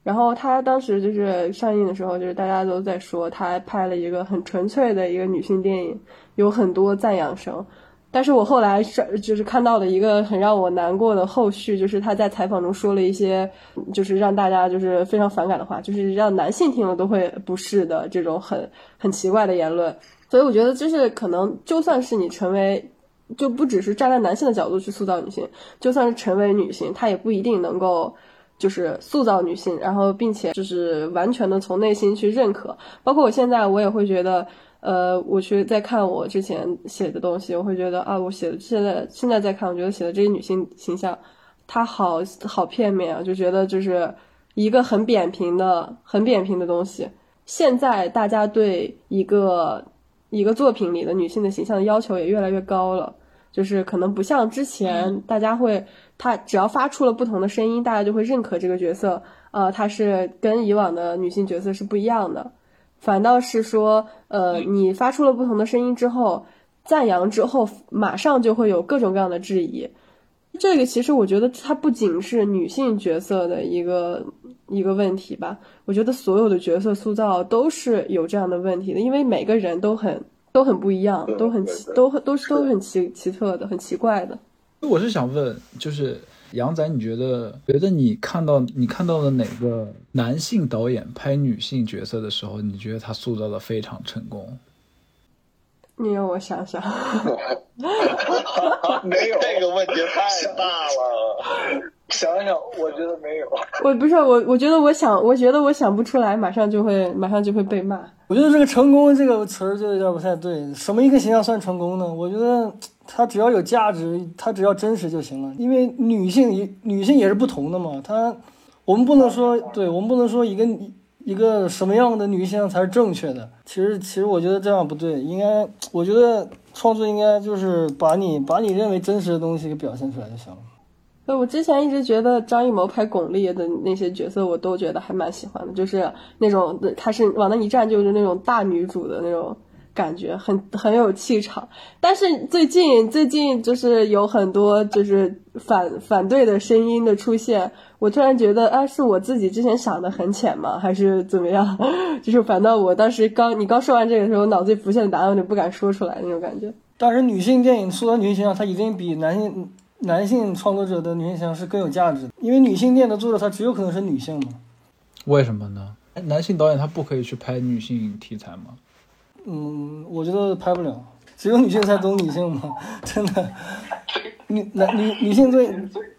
然后她当时就是上映的时候，就是大家都在说她拍了一个很纯粹的一个女性电影，有很多赞扬声。但是我后来是就是看到了一个很让我难过的后续，就是他在采访中说了一些，就是让大家就是非常反感的话，就是让男性听了都会不适的这种很很奇怪的言论。所以我觉得，就是可能就算是你成为，就不只是站在男性的角度去塑造女性，就算是成为女性，她也不一定能够就是塑造女性，然后并且就是完全的从内心去认可。包括我现在，我也会觉得。呃，我去在看我之前写的东西，我会觉得啊，我写的现在现在在看，我觉得写的这些女性形象，她好好片面啊，就觉得就是一个很扁平的、很扁平的东西。现在大家对一个一个作品里的女性的形象的要求也越来越高了，就是可能不像之前，大家会她只要发出了不同的声音，大家就会认可这个角色，呃，她是跟以往的女性角色是不一样的。反倒是说，呃，你发出了不同的声音之后，赞扬之后，马上就会有各种各样的质疑。这个其实我觉得它不仅是女性角色的一个一个问题吧，我觉得所有的角色塑造都是有这样的问题的，因为每个人都很都很不一样，都很奇，都都是都很奇奇特的，很奇怪的。我是想问，就是。杨仔，你觉得觉得你看到你看到的哪个男性导演拍女性角色的时候，你觉得他塑造的非常成功？你让我想想，<laughs> 没有 <laughs> 这个问题太大了。<laughs> 想想，我觉得没有。我不是我，我觉得我想，我觉得我想不出来，马上就会马上就会被骂。我觉得这个“成功”这个词儿就有点不太对。什么一个形象算成功呢？我觉得。它只要有价值，它只要真实就行了。因为女性也女性也是不同的嘛。她，我们不能说，对我们不能说一个一个什么样的女性才是正确的。其实，其实我觉得这样不对。应该，我觉得创作应该就是把你把你认为真实的东西给表现出来就行了。对，我之前一直觉得张艺谋拍巩俐的那些角色，我都觉得还蛮喜欢的，就是那种她是往那一站就是那种大女主的那种。感觉很很有气场，但是最近最近就是有很多就是反反对的声音的出现，我突然觉得啊，是我自己之前想的很浅吗？还是怎么样？<laughs> 就是反倒我当时刚你刚说完这个时候，脑子里浮现的答案我就不敢说出来那种感觉。但是女性电影塑造女性形象，它一定比男性男性创作者的女性形象是更有价值的，因为女性电影的作者她只有可能是女性嘛？为什么呢？男性导演他不可以去拍女性题材吗？嗯，我觉得拍不了，只有女性才懂女性嘛，<laughs> 真的。女男女女性对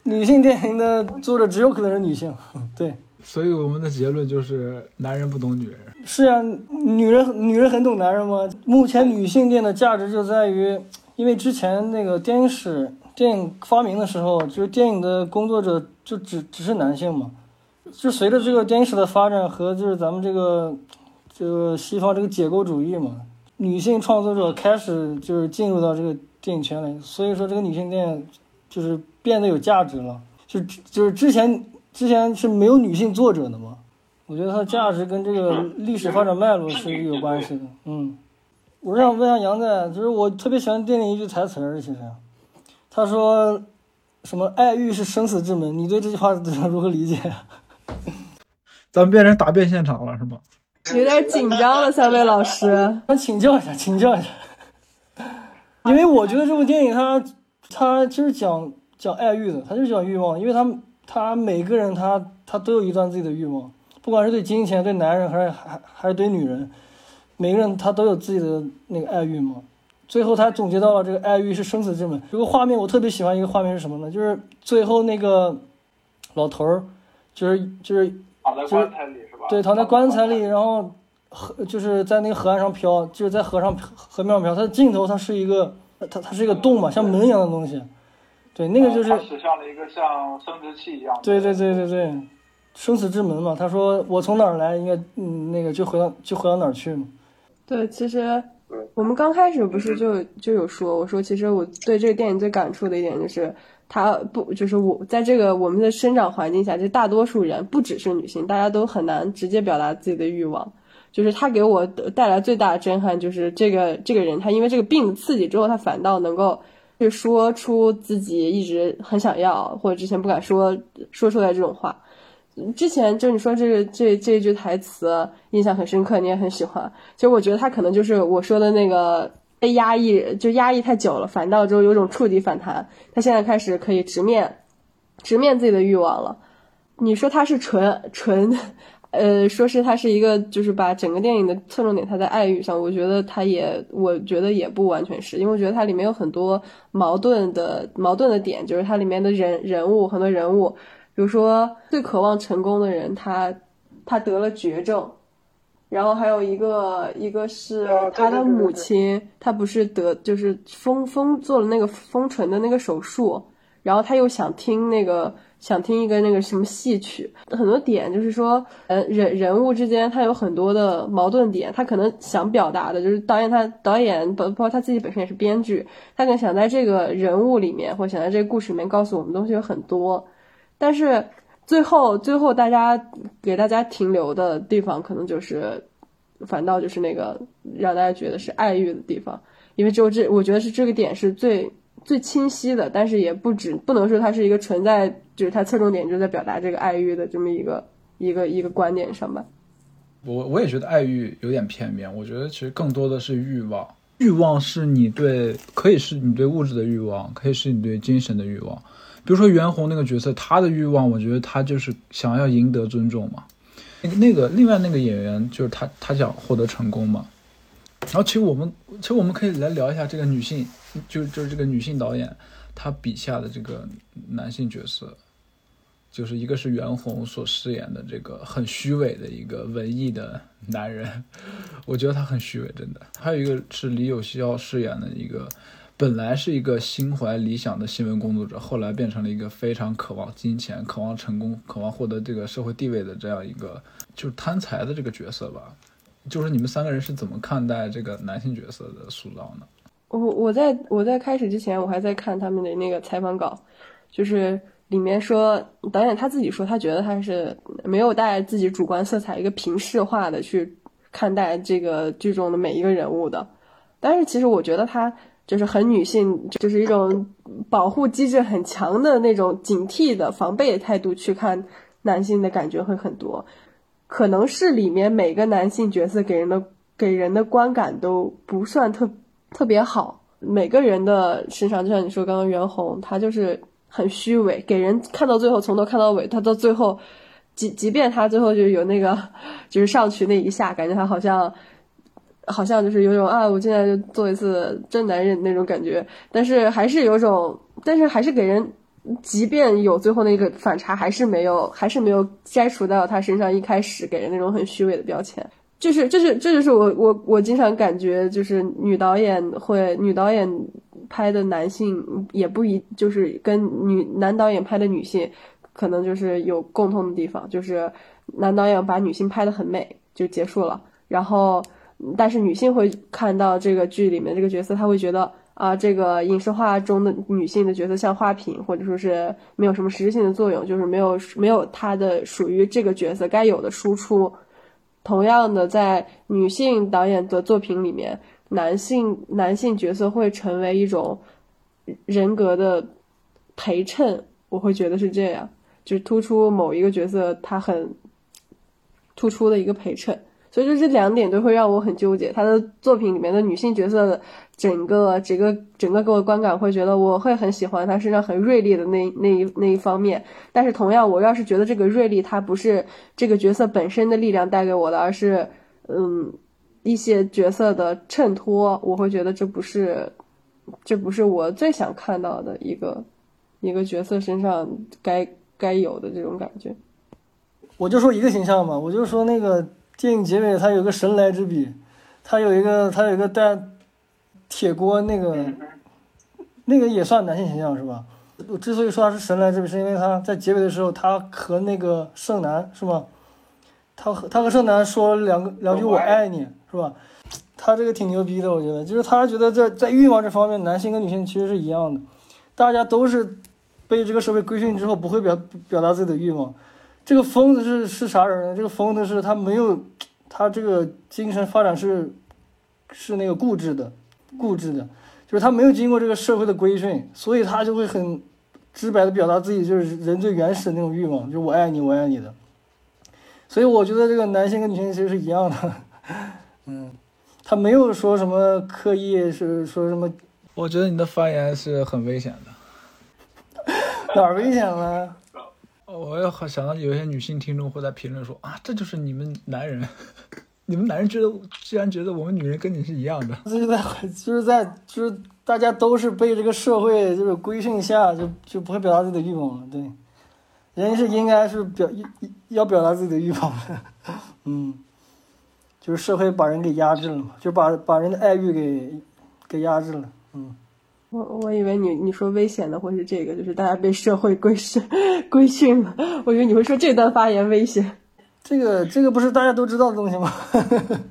女性电影的作者只有可能是女性，<laughs> 对。所以我们的结论就是男人不懂女人。是啊，女人女人很懂男人吗？目前女性电影的价值就在于，因为之前那个电影史电影发明的时候，就是电影的工作者就只只是男性嘛，就随着这个电影史的发展和就是咱们这个。这个西方这个解构主义嘛，女性创作者开始就是进入到这个电影圈里，所以说这个女性电影就是变得有价值了。就就是之前之前是没有女性作者的嘛，我觉得它的价值跟这个历史发展脉络是有关系的。嗯，我是想问一下杨仔，就是我特别喜欢电影一句台词儿，其实他说什么“爱欲是生死之门”，你对这句话如何理解？咱们变成答辩现场了，是吗？有点紧张了，三位老师，那请教一下，请教一下，因为我觉得这部电影它它就是讲讲爱欲的，它就是讲欲望，因为他他每个人他他都有一段自己的欲望，不管是对金钱、对男人还是还还是对女人，每个人他都有自己的那个爱欲嘛。最后他总结到了这个爱欲是生死之门。这个画面我特别喜欢一个画面是什么呢？就是最后那个老头儿，就是就是躺在棺材里。对，躺在棺材里，然后河就是在那个河岸上飘，就是在河上河面上飘。它的尽头它是一个，它它是一个洞嘛，像门一样的东西。对，那个就是他指向了一个像生殖器一样的。对对对对对，生死之门嘛。他说我从哪儿来，应该嗯那个就回到就回到哪儿去嘛。对，其实我们刚开始不是就就有说，我说其实我对这个电影最感触的一点就是，他不就是我在这个我们的生长环境下，就大多数人不只是女性，大家都很难直接表达自己的欲望。就是他给我带来最大的震撼，就是这个这个人，他因为这个病刺激之后，他反倒能够去说出自己一直很想要或者之前不敢说说出来这种话。之前就你说这个这这句台词印象很深刻，你也很喜欢。其实我觉得他可能就是我说的那个被压抑，就压抑太久了，反倒之后有种触底反弹。他现在开始可以直面直面自己的欲望了。你说他是纯纯，呃，说是他是一个就是把整个电影的侧重点他在爱欲上，我觉得他也我觉得也不完全是，因为我觉得它里面有很多矛盾的矛盾的点，就是它里面的人人物很多人物。比如说，最渴望成功的人，他他得了绝症，然后还有一个一个是他的母亲，他不是得就是封封做了那个封唇的那个手术，然后他又想听那个想听一个那个什么戏曲，很多点就是说，呃，人人物之间他有很多的矛盾点，他可能想表达的就是导演他导演包包括他自己本身也是编剧，他可能想在这个人物里面或想在这个故事里面告诉我们东西有很多。但是最后最后大家给大家停留的地方，可能就是反倒就是那个让大家觉得是爱欲的地方，因为只有这，我觉得是这个点是最最清晰的，但是也不止不能说它是一个存在，就是它侧重点就在表达这个爱欲的这么一个一个一个观点上吧。我我也觉得爱欲有点片面，我觉得其实更多的是欲望。欲望是你对，可以是你对物质的欲望，可以是你对精神的欲望。比如说袁弘那个角色，他的欲望，我觉得他就是想要赢得尊重嘛。那个那个另外那个演员就是他，他想获得成功嘛。然后其实我们其实我们可以来聊一下这个女性，就就是这个女性导演她笔下的这个男性角色，就是一个是袁弘所饰演的这个很虚伪的一个文艺的男人，我觉得他很虚伪，真的。还有一个是李有希要饰演的一个，本来是一个心怀理想的新闻工作者，后来变成了一个非常渴望金钱、渴望成功、渴望获得这个社会地位的这样一个就是贪财的这个角色吧。就是你们三个人是怎么看待这个男性角色的塑造呢？我我在我在开始之前，我还在看他们的那个采访稿，就是里面说导演他自己说，他觉得他是没有带自己主观色彩，一个平视化的去看待这个剧中的每一个人物的。但是其实我觉得他就是很女性，就是一种保护机制很强的那种警惕的防备的态度去看男性的感觉会很多。可能是里面每个男性角色给人的给人的观感都不算特特别好，每个人的身上，就像你说刚刚袁弘，他就是很虚伪，给人看到最后从头看到尾，他到最后，即即便他最后就有那个就是上去那一下，感觉他好像好像就是有种啊，我现在就做一次真男人那种感觉，但是还是有种，但是还是给人。即便有最后那个反差，还是没有，还是没有摘除到他身上一开始给人那种很虚伪的标签。就是，这是，这就是我我我经常感觉，就是女导演会，女导演拍的男性也不一，就是跟女男导演拍的女性，可能就是有共通的地方，就是男导演把女性拍得很美就结束了，然后但是女性会看到这个剧里面这个角色，她会觉得。啊，这个影视化中的女性的角色像花瓶，或者说是没有什么实质性的作用，就是没有没有她的属于这个角色该有的输出。同样的，在女性导演的作品里面，男性男性角色会成为一种人格的陪衬，我会觉得是这样，就是突出某一个角色他很突出的一个陪衬。所以就这两点都会让我很纠结。他的作品里面的女性角色的整个、整个、整个给我观感，会觉得我会很喜欢她身上很锐利的那那一那一方面。但是同样，我要是觉得这个锐利，它不是这个角色本身的力量带给我的，而是嗯一些角色的衬托，我会觉得这不是这不是我最想看到的一个一个角色身上该该有的这种感觉。我就说一个形象嘛，我就说那个电影结尾他有个神来之笔，他有一个他有一个带铁锅那个那个也算男性形象是吧？我之所以说他是神来之笔，是因为他在结尾的时候，他和那个圣男是吗？他和他和圣男说两个两句“我爱你”是吧？他这个挺牛逼的，我觉得，就是他觉得在在欲望这方面，男性跟女性其实是一样的，大家都是被这个社会规训之后不会表表达自己的欲望。这个疯子是是啥人呢？这个疯子是他没有，他这个精神发展是是那个固执的，固执的，就是他没有经过这个社会的规训，所以他就会很直白的表达自己就是人最原始的那种欲望，就是我爱你，我爱你的。所以我觉得这个男性跟女性其实是一样的，<laughs> 嗯，他没有说什么刻意是说什么我觉得你的发言是很危险的。哪儿危险了？我要好想到有些女性听众会在评论说啊，这就是你们男人，<laughs> 你们男人觉得居然觉得我们女人跟你是一样的。就是在就是在就是大家都是被这个社会就是规训下，就就不会表达自己的欲望了。对，人是应该是表要表达自己的欲望的，嗯，就是社会把人给压制了嘛，就把把人的爱欲给给压制了，嗯。我我以为你你说危险的会是这个，就是大家被社会规训规训了。我以为你会说这段发言危险。这个这个不是大家都知道的东西吗？<laughs>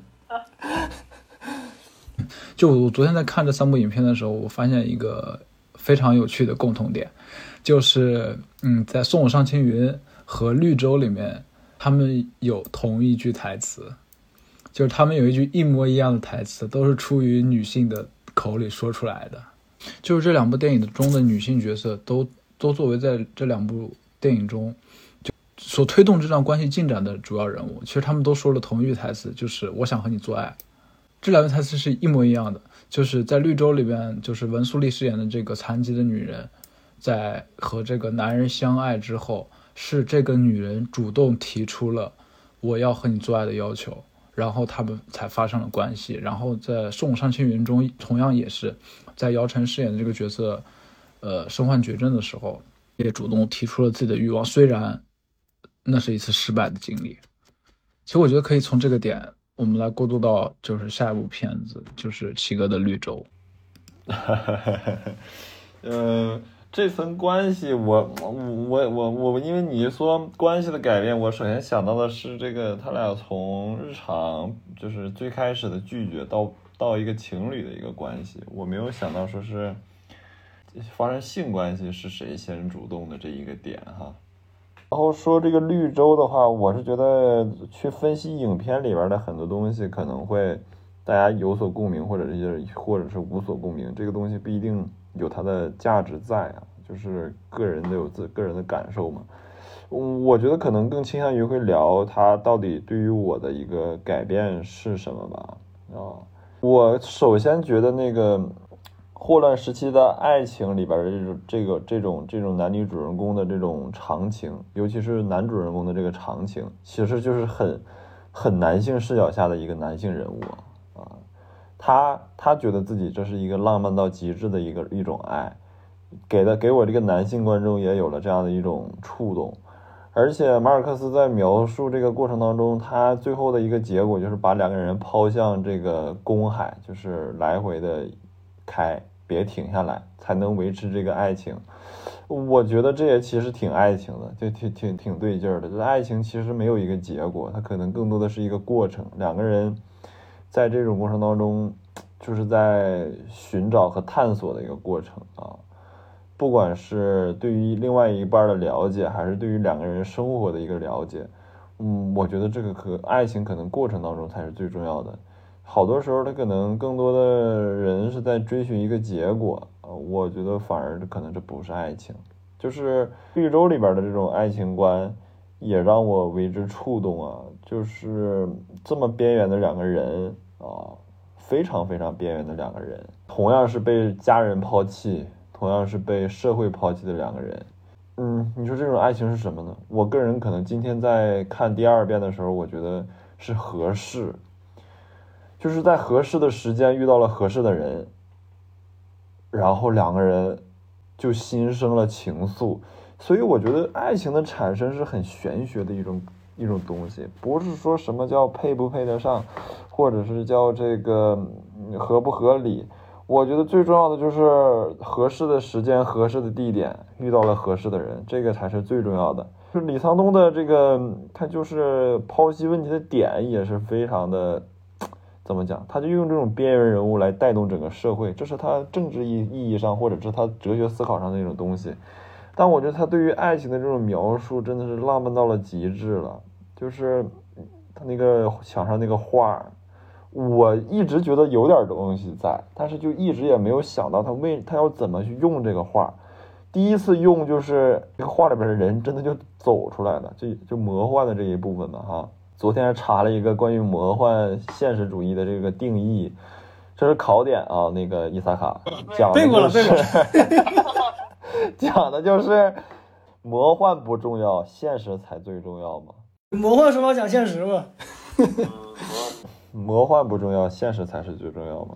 就我昨天在看这三部影片的时候，我发现一个非常有趣的共同点，就是嗯，在《送我上青云》和《绿洲》里面，他们有同一句台词，就是他们有一句一模一样的台词，都是出于女性的口里说出来的。就是这两部电影中的女性角色，都都作为在这两部电影中就所推动这段关系进展的主要人物。其实他们都说了同一句台词，就是“我想和你做爱”。这两句台词是一模一样的。就是在《绿洲》里边，就是文素丽饰演的这个残疾的女人，在和这个男人相爱之后，是这个女人主动提出了“我要和你做爱”的要求，然后他们才发生了关系。然后在《送我上青云》中，同样也是。在姚晨饰演的这个角色，呃，身患绝症的时候，也主动提出了自己的欲望，虽然那是一次失败的经历。其实我觉得可以从这个点，我们来过渡到就是下一部片子，就是齐哥的《绿洲》。嗯，<laughs> 这层关系，我我我我我，因为你说关系的改变，我首先想到的是这个他俩从日常就是最开始的拒绝到。到一个情侣的一个关系，我没有想到说是发生性关系是谁先主动的这一个点哈。然后说这个绿洲的话，我是觉得去分析影片里边的很多东西，可能会大家有所共鸣，或者是或者是无所共鸣，这个东西不一定有它的价值在啊，就是个人都有自个人的感受嘛。我觉得可能更倾向于会聊它到底对于我的一个改变是什么吧，啊。我首先觉得那个霍乱时期的爱情里边的这种这个这种这种男女主人公的这种长情，尤其是男主人公的这个长情，其实就是很很男性视角下的一个男性人物啊，他他觉得自己这是一个浪漫到极致的一个一种爱，给的给我这个男性观众也有了这样的一种触动。而且马尔克斯在描述这个过程当中，他最后的一个结果就是把两个人抛向这个公海，就是来回的开，别停下来，才能维持这个爱情。我觉得这也其实挺爱情的，就挺挺挺对劲儿的。就是爱情其实没有一个结果，它可能更多的是一个过程。两个人在这种过程当中，就是在寻找和探索的一个过程啊。不管是对于另外一半的了解，还是对于两个人生活的一个了解，嗯，我觉得这个可爱情可能过程当中才是最重要的。好多时候，他可能更多的人是在追寻一个结果，呃，我觉得反而可能这不是爱情。就是绿洲里边的这种爱情观，也让我为之触动啊！就是这么边缘的两个人啊，非常非常边缘的两个人，同样是被家人抛弃。同样是被社会抛弃的两个人，嗯，你说这种爱情是什么呢？我个人可能今天在看第二遍的时候，我觉得是合适，就是在合适的时间遇到了合适的人，然后两个人就心生了情愫。所以我觉得爱情的产生是很玄学的一种一种东西，不是说什么叫配不配得上，或者是叫这个合不合理。我觉得最重要的就是合适的时间、合适的地点，遇到了合适的人，这个才是最重要的。就是李沧东的这个，他就是剖析问题的点也是非常的，怎么讲？他就用这种边缘人物来带动整个社会，这是他政治意意义上，或者是他哲学思考上的一种东西。但我觉得他对于爱情的这种描述真的是浪漫到了极致了，就是他那个墙上那个画，我一直觉得有点东西在，但是就一直也没有想到他为他要怎么去用这个画。第一次用就是这个画里边的人真的就走出来了，就就魔幻的这一部分嘛哈。昨天还查了一个关于魔幻现实主义的这个定义，这是考点啊，那个伊萨卡讲的背过了就是背过 <laughs> 讲的就是魔幻不重要，现实才最重要嘛。魔幻说法讲现实吧。<laughs> 魔幻不重要，现实才是最重要嘛。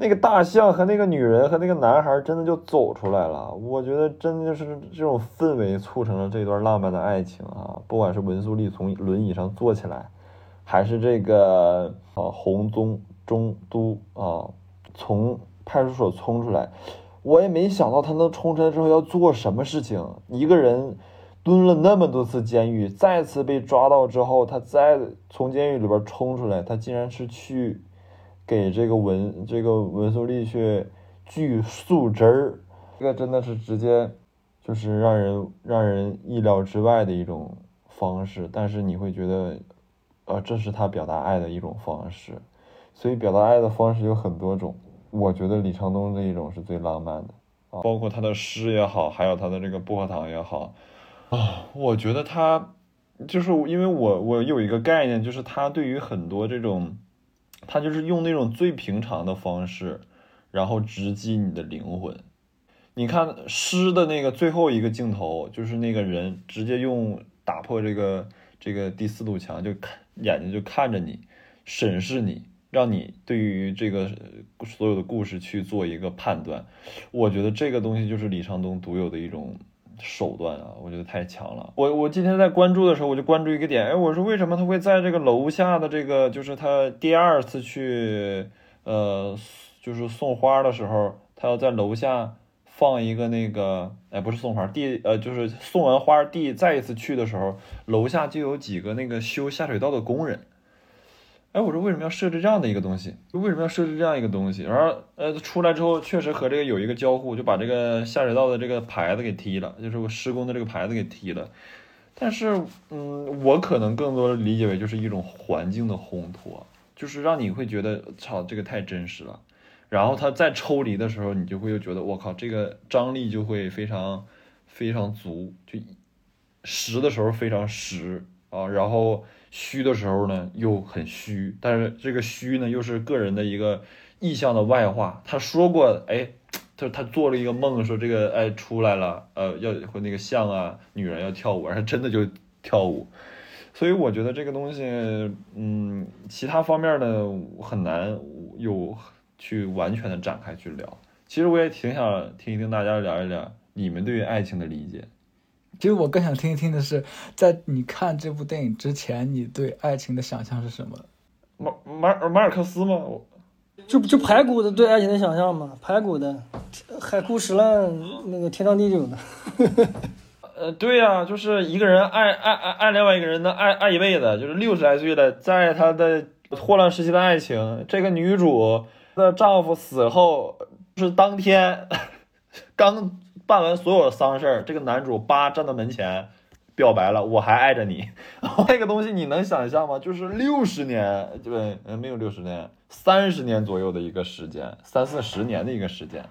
那个大象和那个女人和那个男孩真的就走出来了，我觉得真的就是这种氛围促成了这段浪漫的爱情啊！不管是文素丽从轮椅上坐起来，还是这个啊洪宗中都啊从派出所冲出来，我也没想到他能冲出来之后要做什么事情。一个人蹲了那么多次监狱，再次被抓到之后，他再从监狱里边冲出来，他竟然是去给这个文这个文素丽去锯树枝儿，这个真的是直接就是让人让人意料之外的一种方式，但是你会觉得，呃，这是他表达爱的一种方式，所以表达爱的方式有很多种，我觉得李沧东这一种是最浪漫的。啊包括他的诗也好，还有他的这个薄荷糖也好，啊，我觉得他就是因为我我有一个概念，就是他对于很多这种，他就是用那种最平常的方式，然后直击你的灵魂。你看诗的那个最后一个镜头，就是那个人直接用打破这个这个第四堵墙，就看眼睛就看着你，审视你，让你对于这个所有的故事去做一个判断。我觉得这个东西就是李沧东独有的一种手段啊，我觉得太强了。我我今天在关注的时候，我就关注一个点，哎，我说为什么他会在这个楼下的这个，就是他第二次去，呃，就是送花的时候，他要在楼下放一个那个，哎，不是送花，第呃就是送完花第再一次去的时候，楼下就有几个那个修下水道的工人。哎，我说为什么要设置这样的一个东西？就为什么要设置这样一个东西？然后呃，出来之后确实和这个有一个交互，就把这个下水道的这个牌子给踢了，就是我施工的这个牌子给踢了。但是，嗯，我可能更多理解为就是一种环境的烘托，就是让你会觉得操，这个太真实了。然后它再抽离的时候，你就会又觉得我靠，这个张力就会非常非常足，就实的时候非常实啊，然后虚的时候呢又很虚，但是这个虚呢又是个人的一个意象的外化。他说过，哎，他他做了一个梦，说这个哎出来了，呃，要和那个象啊女人要跳舞，而他真的就跳舞。所以我觉得这个东西，嗯，其他方面呢很难有去完全的展开去聊。其实我也挺想听一听大家聊一聊你们对于爱情的理解。其实我更想听一听的是，在你看这部电影之前，你对爱情的想象是什么？马马尔马尔克斯吗？我就就排骨的对爱情的想象嘛，排骨的海枯石烂，那个天长地久的。<laughs> 呃，对呀、就是一个人爱爱爱爱另外一个人的爱爱一辈子，就是六十来岁了，在她的霍乱时期的爱情，这个女主的丈夫死后，是当天 <laughs> 刚办完所有的丧事儿，这个男主叭站到门前。表白了，我还爱着你，<laughs> 那个东西你能想象吗？就是六十年，对，没有六十年，三十年左右的一个时间，三四十年的一个时间。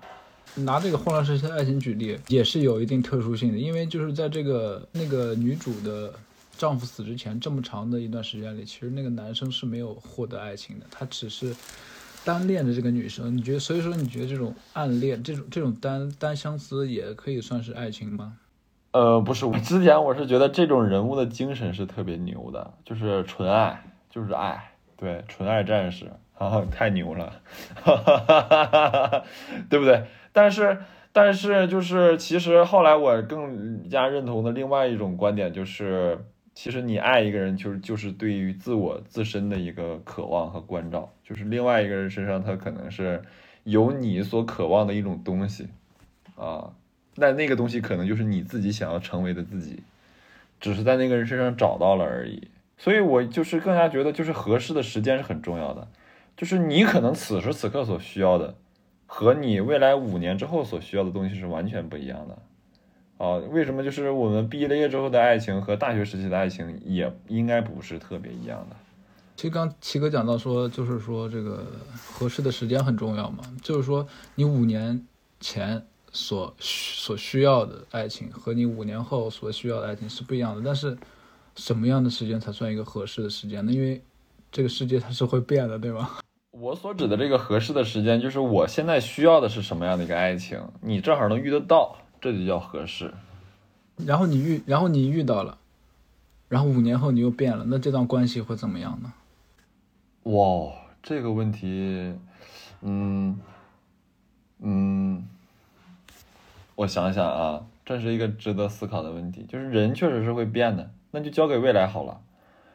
拿这个混乱时期的爱情举例，也是有一定特殊性的，因为就是在这个那个女主的丈夫死之前这么长的一段时间里，其实那个男生是没有获得爱情的，他只是单恋着这个女生。你觉得，所以说你觉得这种暗恋，这种这种单单相思也可以算是爱情吗？呃，不是，我之前我是觉得这种人物的精神是特别牛的，就是纯爱，就是爱，对，纯爱战士，哈啊，太牛了，哈哈哈哈哈对不对？但是，但是就是其实后来我更加认同的另外一种观点就是，其实你爱一个人，就是就是对于自我自身的一个渴望和关照，就是另外一个人身上他可能是有你所渴望的一种东西啊，那那个东西可能就是你自己想要成为的自己，只是在那个人身上找到了而已。所以我就是更加觉得，就是合适的时间是很重要的，就是你可能此时此刻所需要的，和你未来五年之后所需要的东西是完全不一样的。啊，为什么就是我们毕了业之后的爱情和大学时期的爱情也应该不是特别一样的？其实刚齐哥讲到说，就是说这个合适的时间很重要嘛，就是说你五年前所所需要的爱情和你五年后所需要的爱情是不一样的。但是什么样的时间才算一个合适的时间呢？因为这个世界它是会变的，对吧？<laughs> 我所指的这个合适的时间，就是我现在需要的是什么样的一个爱情，你正好能遇得到。这就叫合适，然后你遇，然后你遇到了，然后五年后你又变了，那这段关系会怎么样呢？哇，这个问题，嗯嗯，我想想啊，这是一个值得思考的问题。就是人确实是会变的，那就交给未来好了，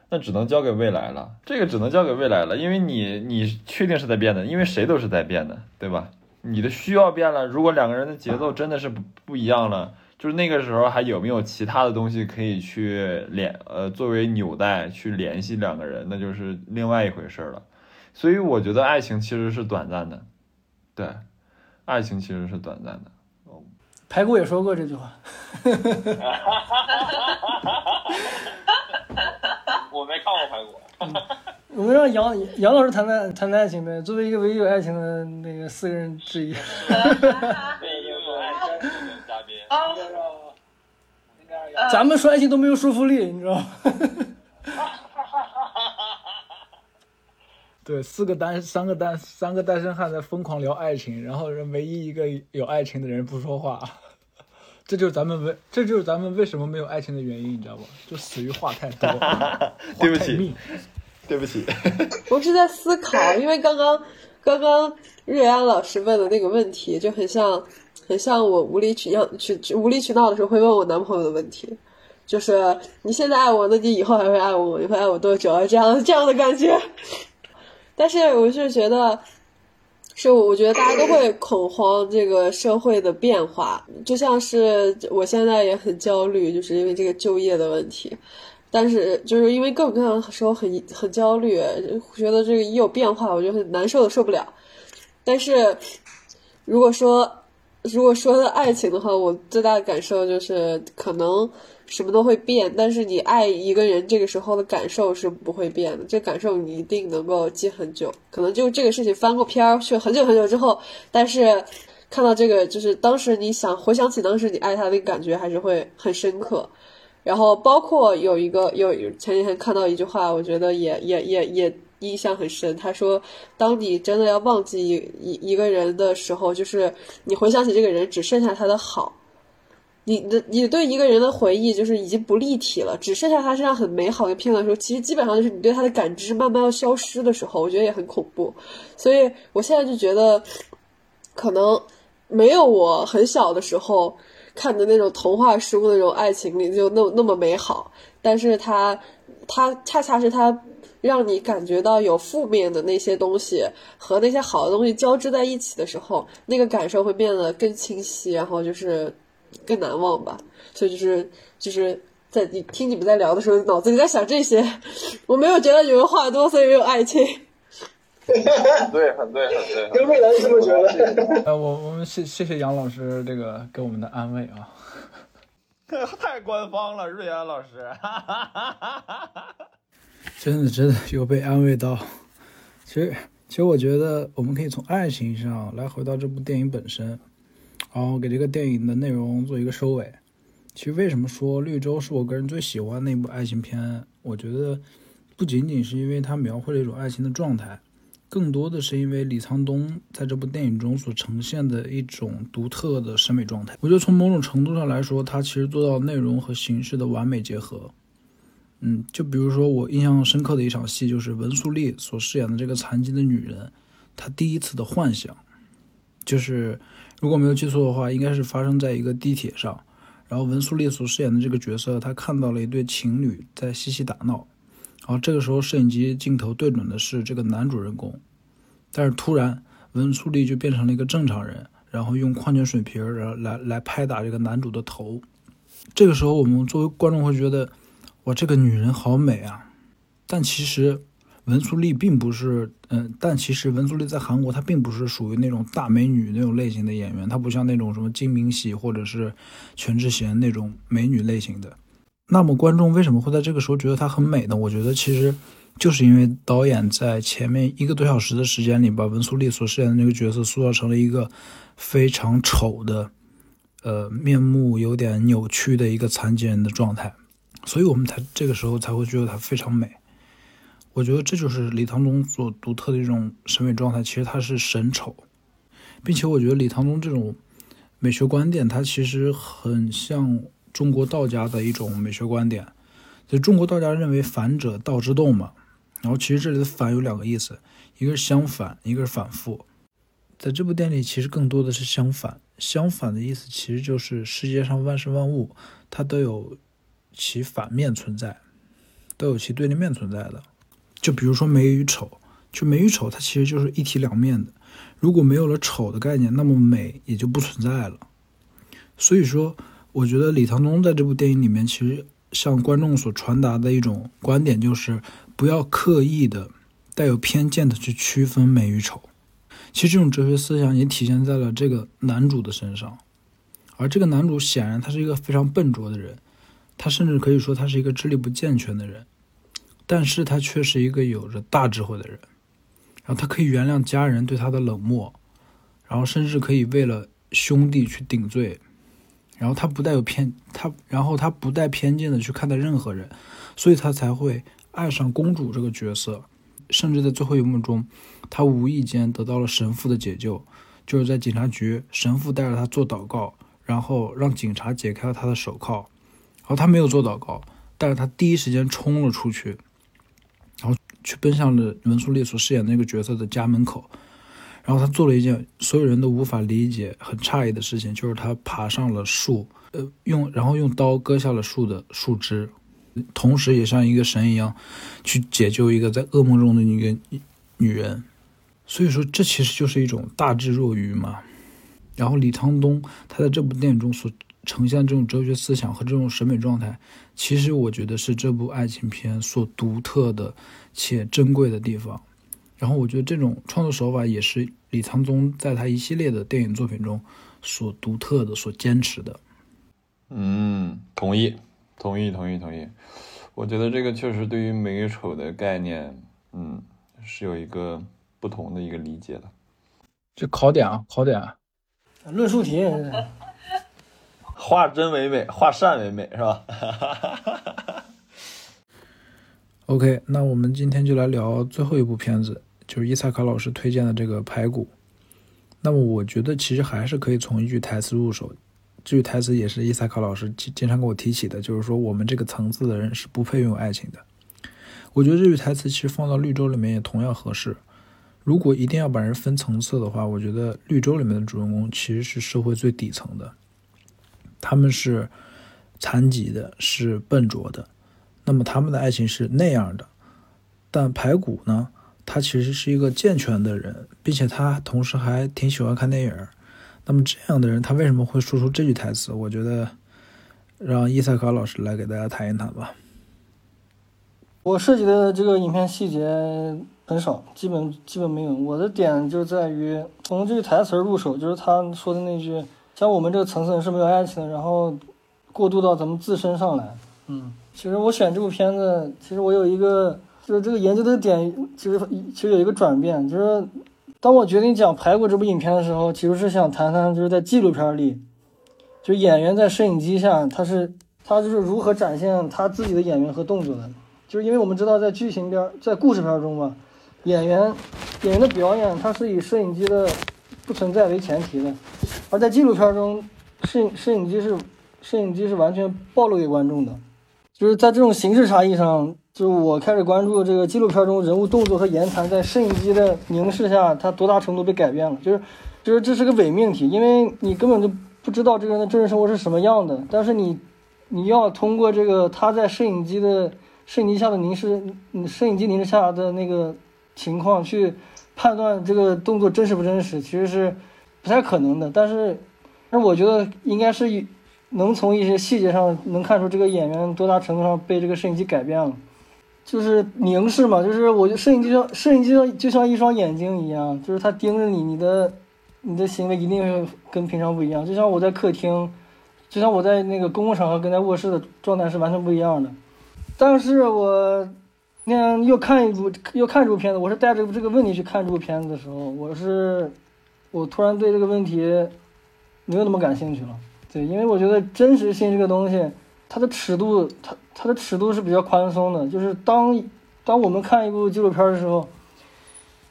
那只能交给未来了。这个只能交给未来了，因为你你确定是在变的，因为谁都是在变的，对吧？你的需要变了，如果两个人的节奏真的是不不一样了，就是那个时候还有没有其他的东西可以去联呃作为纽带去联系两个人，那就是另外一回事了。所以我觉得爱情其实是短暂的，对，爱情其实是短暂的。哦，排骨也说过这句话。<laughs> 我没看过排骨。我们让杨杨老师谈谈谈谈爱情呗，作为一个唯一有爱情的那个四个人之一。咱们说爱情都没有说服力，你知道吗？<laughs> 对，四个单，三个单，三个单身汉在疯狂聊爱情，然后唯一一个有爱情的人不说话，这就是咱们为，这就是咱们为什么没有爱情的原因，你知道不？就死于话太多，<laughs> 对不起。对不起，<laughs> 我是在思考，因为刚刚刚刚瑞安老师问的那个问题就很像，很像我无理取闹取无理取闹的时候会问我男朋友的问题，就是你现在爱我，那你以后还会爱我？你会爱我多久啊？这样这样的感觉。但是我是觉得，是我觉得大家都会恐慌这个社会的变化，就像是我现在也很焦虑，就是因为这个就业的问题。但是就是因为各种各样的时候很很焦虑，觉得这个一有变化，我就很难受的受不了。但是如果说如果说的爱情的话，我最大的感受就是可能什么都会变，但是你爱一个人这个时候的感受是不会变的，这感受你一定能够记很久。可能就这个事情翻过篇儿去很久很久之后，但是看到这个就是当时你想回想起当时你爱他的感觉，还是会很深刻。然后包括有一个有前几天看到一句话，我觉得也也也也印象很深。他说：“当你真的要忘记一一一个人的时候，就是你回想起这个人，只剩下他的好。你的你对一个人的回忆就是已经不立体了，只剩下他身上很美好的片段的时候，其实基本上就是你对他的感知慢慢要消失的时候。我觉得也很恐怖。所以我现在就觉得，可能没有我很小的时候。”看的那种童话书那种爱情里就那那么美好，但是它，它恰恰是它让你感觉到有负面的那些东西和那些好的东西交织在一起的时候，那个感受会变得更清晰，然后就是更难忘吧。所以就是就是在你听你们在聊的时候，脑子里在想这些，<laughs> 我没有觉得你们话多，所以没有爱情。对，很对，很对。跟未来这么觉得。呃，我我们谢谢谢杨老师这个给我们的安慰啊。<laughs> 太官方了，瑞安老师。<laughs> 真的真的有被安慰到。其实其实我觉得我们可以从爱情上来回到这部电影本身，然后给这个电影的内容做一个收尾。其实为什么说《绿洲》是我个人最喜欢的一部爱情片？我觉得不仅仅是因为它描绘了一种爱情的状态。更多的是因为李沧东在这部电影中所呈现的一种独特的审美状态。我觉得从某种程度上来说，他其实做到内容和形式的完美结合。嗯，就比如说我印象深刻的一场戏，就是文素丽所饰演的这个残疾的女人，她第一次的幻想，就是如果没有记错的话，应该是发生在一个地铁上。然后文素利所饰演的这个角色，她看到了一对情侣在嬉戏打闹，然后这个时候摄影机镜头对准的是这个男主人公，但是突然文素利就变成了一个正常人，然后用矿泉水瓶儿然后来来拍打这个男主的头。这个时候我们作为观众会觉得，哇，这个女人好美啊！但其实文素利并不是，嗯，但其实文素利在韩国她并不是属于那种大美女那种类型的演员，她不像那种什么金明喜或者是全智贤那种美女类型的。那么观众为什么会在这个时候觉得她很美呢？我觉得其实就是因为导演在前面一个多小时的时间里，把文素利所饰演的那个角色塑造成了一个非常丑的，呃，面目有点扭曲的一个残疾人的状态，所以我们才这个时候才会觉得她非常美。我觉得这就是李唐宗所独特的一种审美状态，其实他是神丑，并且我觉得李唐宗这种美学观点，它其实很像中国道家的一种美学观点。就中国道家认为反者道之动嘛，然后其实这里的反有两个意思，一个是相反，一个是反复。在这部电影里，其实更多的是相反。相反的意思其实就是世界上万事万物，它都有其反面存在，都有其对立面存在的。就比如说美与丑，就美与丑，它其实就是一体两面的。如果没有了丑的概念，那么美也就不存在了。所以说，我觉得李唐东在这部电影里面，其实向观众所传达的一种观点，就是不要刻意的、带有偏见的去区分美与丑。其实这种哲学思想也体现在了这个男主的身上，而这个男主显然他是一个非常笨拙的人，他甚至可以说他是一个智力不健全的人。但是他却是一个有着大智慧的人，然后他可以原谅家人对他的冷漠，然后甚至可以为了兄弟去顶罪，然后他不带有偏他，然后他不带偏见的去看待任何人，所以他才会爱上公主这个角色，甚至在最后一幕中，他无意间得到了神父的解救，就是在警察局，神父带着他做祷告，然后让警察解开了他的手铐，然后他没有做祷告，但是他第一时间冲了出去。然后去奔向了文素利所饰演那个角色的家门口，然后他做了一件所有人都无法理解、很诧异的事情，就是他爬上了树，呃，用然后用刀割下了树的树枝，同时也像一个神一样去解救一个在噩梦中的一个女人。所以说，这其实就是一种大智若愚嘛。然后李沧东他在这部电影中所呈现这种哲学思想和这种审美状态，其实我觉得是这部爱情片所独特的且珍贵的地方。然后我觉得这种创作手法也是李沧东在他一系列的电影作品中所独特的、所坚持的。嗯，同意，同意，同意，同意。我觉得这个确实对于美与丑的概念，嗯，是有一个不同的一个理解的。这考点啊，考点啊，论述题。化真为美，化善为美，是吧？<laughs> OK，那我们今天就来聊最后一部片子，就是伊萨卡老师推荐的这个《排骨》。那么我觉得其实还是可以从一句台词入手，这句台词也是伊萨卡老师经经常跟我提起的，就是说我们这个层次的人是不配拥有爱情的。我觉得这句台词其实放到绿洲里面也同样合适。如果一定要把人分层次的话，我觉得绿洲里面的主人公其实是社会最底层的。他们是残疾的，是笨拙的，那么他们的爱情是那样的。但排骨呢，他其实是一个健全的人，并且他同时还挺喜欢看电影。那么这样的人，他为什么会说出这句台词？我觉得让伊萨卡老师来给大家谈一谈吧。我涉及的这个影片细节很少，基本基本没有。我的点就在于从这句台词入手，就是他说的那句。像我们这个层次是没有爱情的，然后过渡到咱们自身上来。嗯，其实我选这部片子，其实我有一个就是这个研究的点，其实其实有一个转变，就是当我决定讲《排骨》这部影片的时候，其实是想谈谈就是在纪录片里，就演员在摄影机下，他是他就是如何展现他自己的演员和动作的。就是因为我们知道，在剧情片、在故事片中嘛，演员演员的表演，它是以摄影机的不存在为前提的。而在纪录片中，摄影摄影机是摄影机是完全暴露给观众的，就是在这种形式差异上，就是我开始关注这个纪录片中人物动作和言谈在摄影机的凝视下，他多大程度被改变了。就是，就是这是个伪命题，因为你根本就不知道这个人的真实生活是什么样的，但是你你要通过这个他在摄影机的摄影机下的凝视，摄影机凝视下的那个情况去判断这个动作真实不真实，其实是不太可能的。但是，但是我觉得应该是能从一些细节上能看出这个演员多大程度上被这个摄影机改变了。就是凝视嘛，就是我就摄影机上摄影机上就像一双眼睛一样，就是它盯着你，你的你的行为一定会跟平常不一样。就像我在客厅，就像我在那个公共场合跟在卧室的状态是完全不一样的。但是我那样又看一部又看这部片子，我是带着这个问题去看这部片子的时候，我是我突然对这个问题没有那么感兴趣了。对，因为我觉得真实性这个东西，它的尺度，它它的尺度是比较宽松的。就是当当我们看一部纪录片的时候，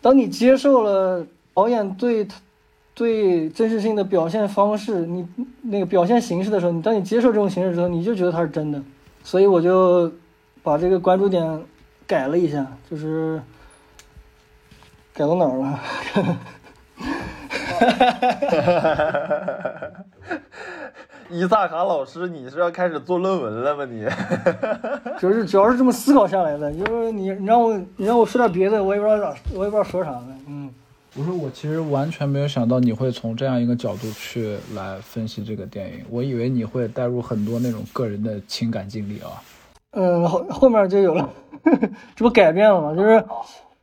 当你接受了导演对对真实性的表现方式，你那个表现形式的时候，你当你接受这种形式之后，你就觉得它是真的。所以我就把这个关注点改了一下，就是改到哪儿了？<laughs> 伊萨卡老师，你是要开始做论文了吗？你 <laughs> 主要是主要是这么思考下来的，就是你你让我你让我说点别的，我也不知道咋，我也不知道说啥了。嗯，我说我其实完全没有想到你会从这样一个角度去来分析这个电影，我以为你会带入很多那种个人的情感经历啊。嗯，后后面就有了，<laughs> 这不改变了吗？就是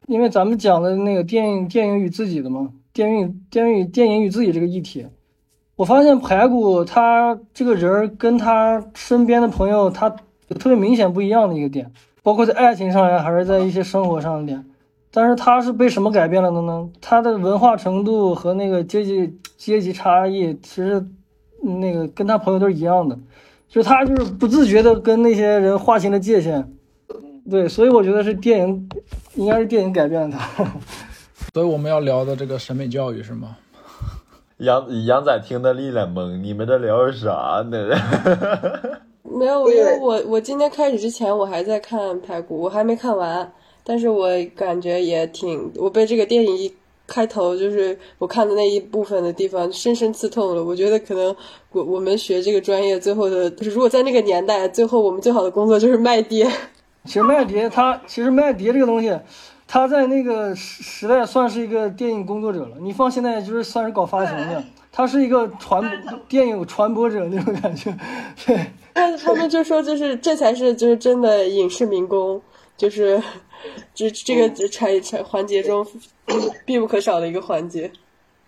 因为咱们讲的那个电影电影与自己的嘛，电影电影与电影与自己这个议题，我发现排骨他这个人儿跟他身边的朋友，他有特别明显不一样的一个点，包括在爱情上呀，还是在一些生活上的点。但是他是被什么改变了的呢？他的文化程度和那个阶级阶级差异，其实那个跟他朋友都是一样的。就他就是不自觉的跟那些人划清了界限，对，所以我觉得是电影，应该是电影改变了他。<laughs> 所以我们要聊的这个审美教育是吗？杨杨仔听得一脸懵，你们在聊啥呢？<laughs> 没有，因为我我今天开始之前我还在看排骨，我还没看完，但是我感觉也挺，我被这个电影一开头就是我看的那一部分的地方深深刺痛了。我觉得可能我我们学这个专业最后的，就是如果在那个年代，最后我们最好的工作就是卖碟。<laughs> 其实卖碟，他其实卖碟这个东西，他在那个时时代算是一个电影工作者了。你放现在就是算是搞发行的，他是一个传播电影传播者那种感觉。<laughs> 对，他他们就说，就是这才是就是真的影视民工，就是这这个产产环节中必不可少的一个环节。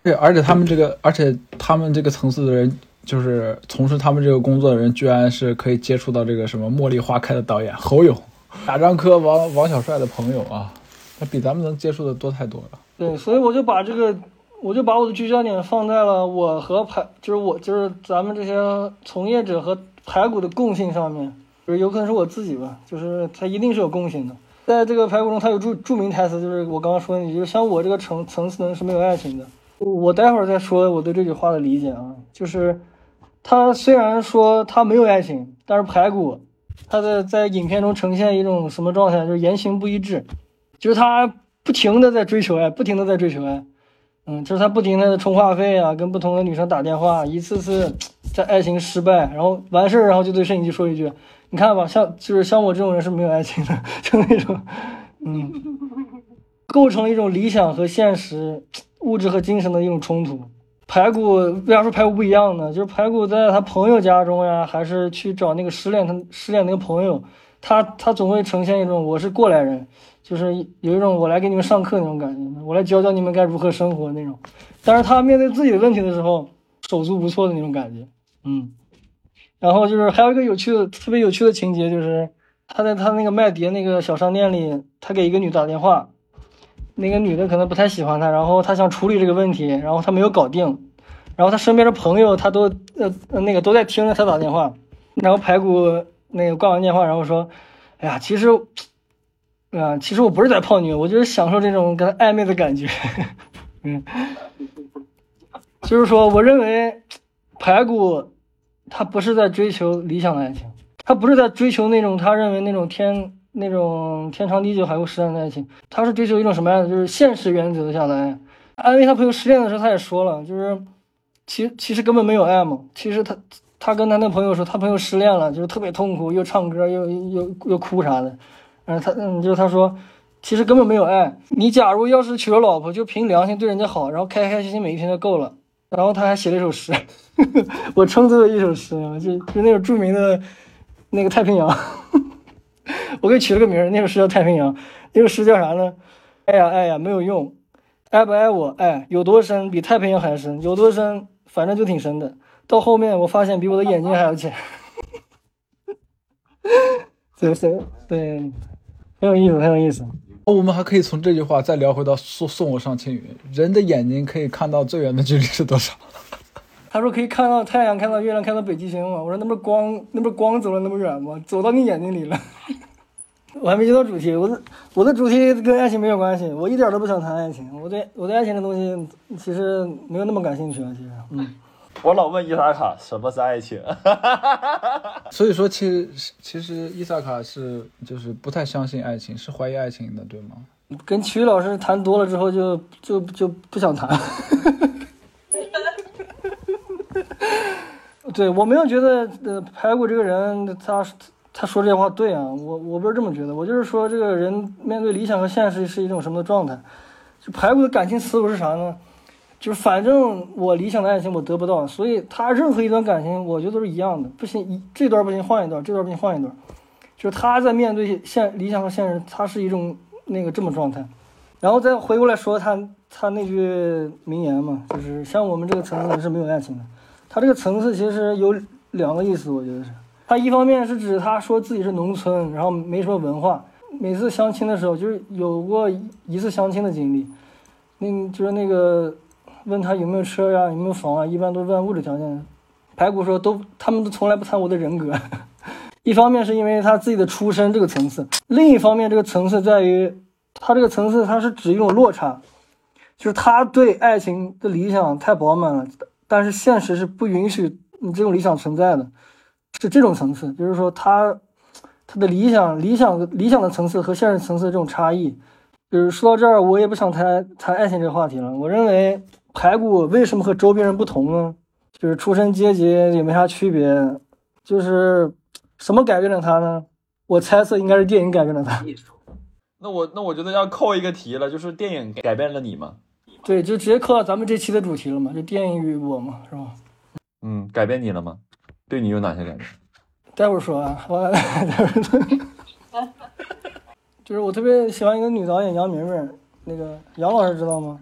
对，而且他们这个，而且他们这个层次的人，就是从事他们这个工作的人，居然是可以接触到这个什么《茉莉花开》的导演侯勇，贾樟柯、王王小帅的朋友啊，他比咱们能接触的多太多了。对，所以我就把这个，我就把我的聚焦点放在了我和排，就是我就是咱们这些从业者和排骨的共性上面，就是有可能是我自己吧，就是他一定是有共性的。在这个排骨中，他有著著名台词，就是我刚刚说的，就像我这个层层次的人是没有爱情的。我待会儿再说我对这句话的理解啊，就是他虽然说他没有爱情，但是排骨他的在影片中呈现一种什么状态，就是言行不一致，就是他不停的在追求爱，不停的在追求爱，嗯，就是他不停的充话费啊，跟不同的女生打电话，一次次在爱情失败，然后完事儿，然后就对摄影机说一句：“你看吧，像就是像我这种人是没有爱情的，就那种，嗯，构成一种理想和现实。”物质和精神的一种冲突。排骨为啥说排骨不一样呢？就是排骨在他朋友家中呀，还是去找那个失恋他失恋那个朋友，他他总会呈现一种我是过来人，就是有一种我来给你们上课那种感觉，我来教教你们该如何生活那种。但是他面对自己的问题的时候，手足无措的那种感觉，嗯。然后就是还有一个有趣的、特别有趣的情节，就是他在他那个卖碟那个小商店里，他给一个女打电话。那个女的可能不太喜欢他，然后他想处理这个问题，然后他没有搞定，然后他身边的朋友他都呃那个都在听着他打电话，然后排骨那个挂完电话，然后说，哎呀，其实，啊，其实我不是在泡妞，我就是享受这种跟他暧昧的感觉，<laughs> 嗯，就是说，我认为排骨他不是在追求理想的爱情，他不是在追求那种他认为那种天。那种天长地久、海枯石烂的爱情，他是追求一种什么样的？就是现实原则下来安慰他朋友失恋的时候，他也说了，就是其其实根本没有爱嘛。其实他他跟他那朋友说，他朋友失恋了，就是特别痛苦，又唱歌又又又哭啥的。然后他嗯，就是他说，其实根本没有爱。你假如要是娶了老婆，就凭良心对人家好，然后开开心心每一天就够了。然后他还写了一首诗，<laughs> 我称之为一首诗，就就那种著名的那个太平洋。<laughs> 我给取了个名儿，那首诗叫《太平洋》。那首诗叫啥呢？爱呀爱呀，没有用。爱不爱我？爱有多深？比太平洋还深。有多深？反正就挺深的。到后面我发现，比我的眼睛还要浅。对 <laughs> 对对，很有意思，很有意思。哦，我们还可以从这句话再聊回到送送我上青云。人的眼睛可以看到最远的距离是多少？他说可以看到太阳，看到月亮，看到北极星嘛。我说那不是光，那不是光走了那么远吗？走到你眼睛里了。<laughs> 我还没接到主题，我的我的主题跟爱情没有关系，我一点都不想谈爱情。我对我对爱情的东西其实没有那么感兴趣啊，其实，嗯。我老问伊萨卡什么是爱情，<laughs> 所以说其实其实伊萨卡是就是不太相信爱情，是怀疑爱情的，对吗？跟体育老师谈多了之后就就就不想谈。<laughs> 对我没有觉得呃排骨这个人他他说这些话对啊，我我不是这么觉得，我就是说这个人面对理想和现实是一种什么状态。就排骨的感情思路是啥呢？就是反正我理想的爱情我得不到，所以他任何一段感情我觉得都是一样的，不行一这段不行换一段，这段不行换一段，就是他在面对现理想和现实，他是一种那个这么状态，然后再回过来说他他那句名言嘛，就是像我们这个层次是没有爱情的，他这个层次其实有两个意思，我觉得是，他一方面是指他说自己是农村，然后没什么文化，每次相亲的时候就是有过一次相亲的经历，那就是那个。问他有没有车呀，有没有房啊？一般都问物质条件。排骨说都，他们都从来不谈我的人格。<laughs> 一方面是因为他自己的出身这个层次，另一方面这个层次在于他这个层次，他是指一种落差，就是他对爱情的理想太饱满了，但是现实是不允许你这种理想存在的，是这种层次，就是说他他的理想、理想、理想的层次和现实层次这种差异。就是说到这儿，我也不想谈谈爱情这个话题了。我认为。排骨为什么和周边人不同呢？就是出身阶级也没啥区别，就是什么改变了他呢？我猜测应该是电影改变了他。那我那我觉得要扣一个题了，就是电影改变了你吗？对，就直接扣到咱们这期的主题了嘛，就电影与我嘛，是吧？嗯，改变你了吗？对你有哪些改变？待会儿说啊，我 <laughs> 待会儿说 <laughs> 就是我特别喜欢一个女导演杨明明，那个杨老师知道吗？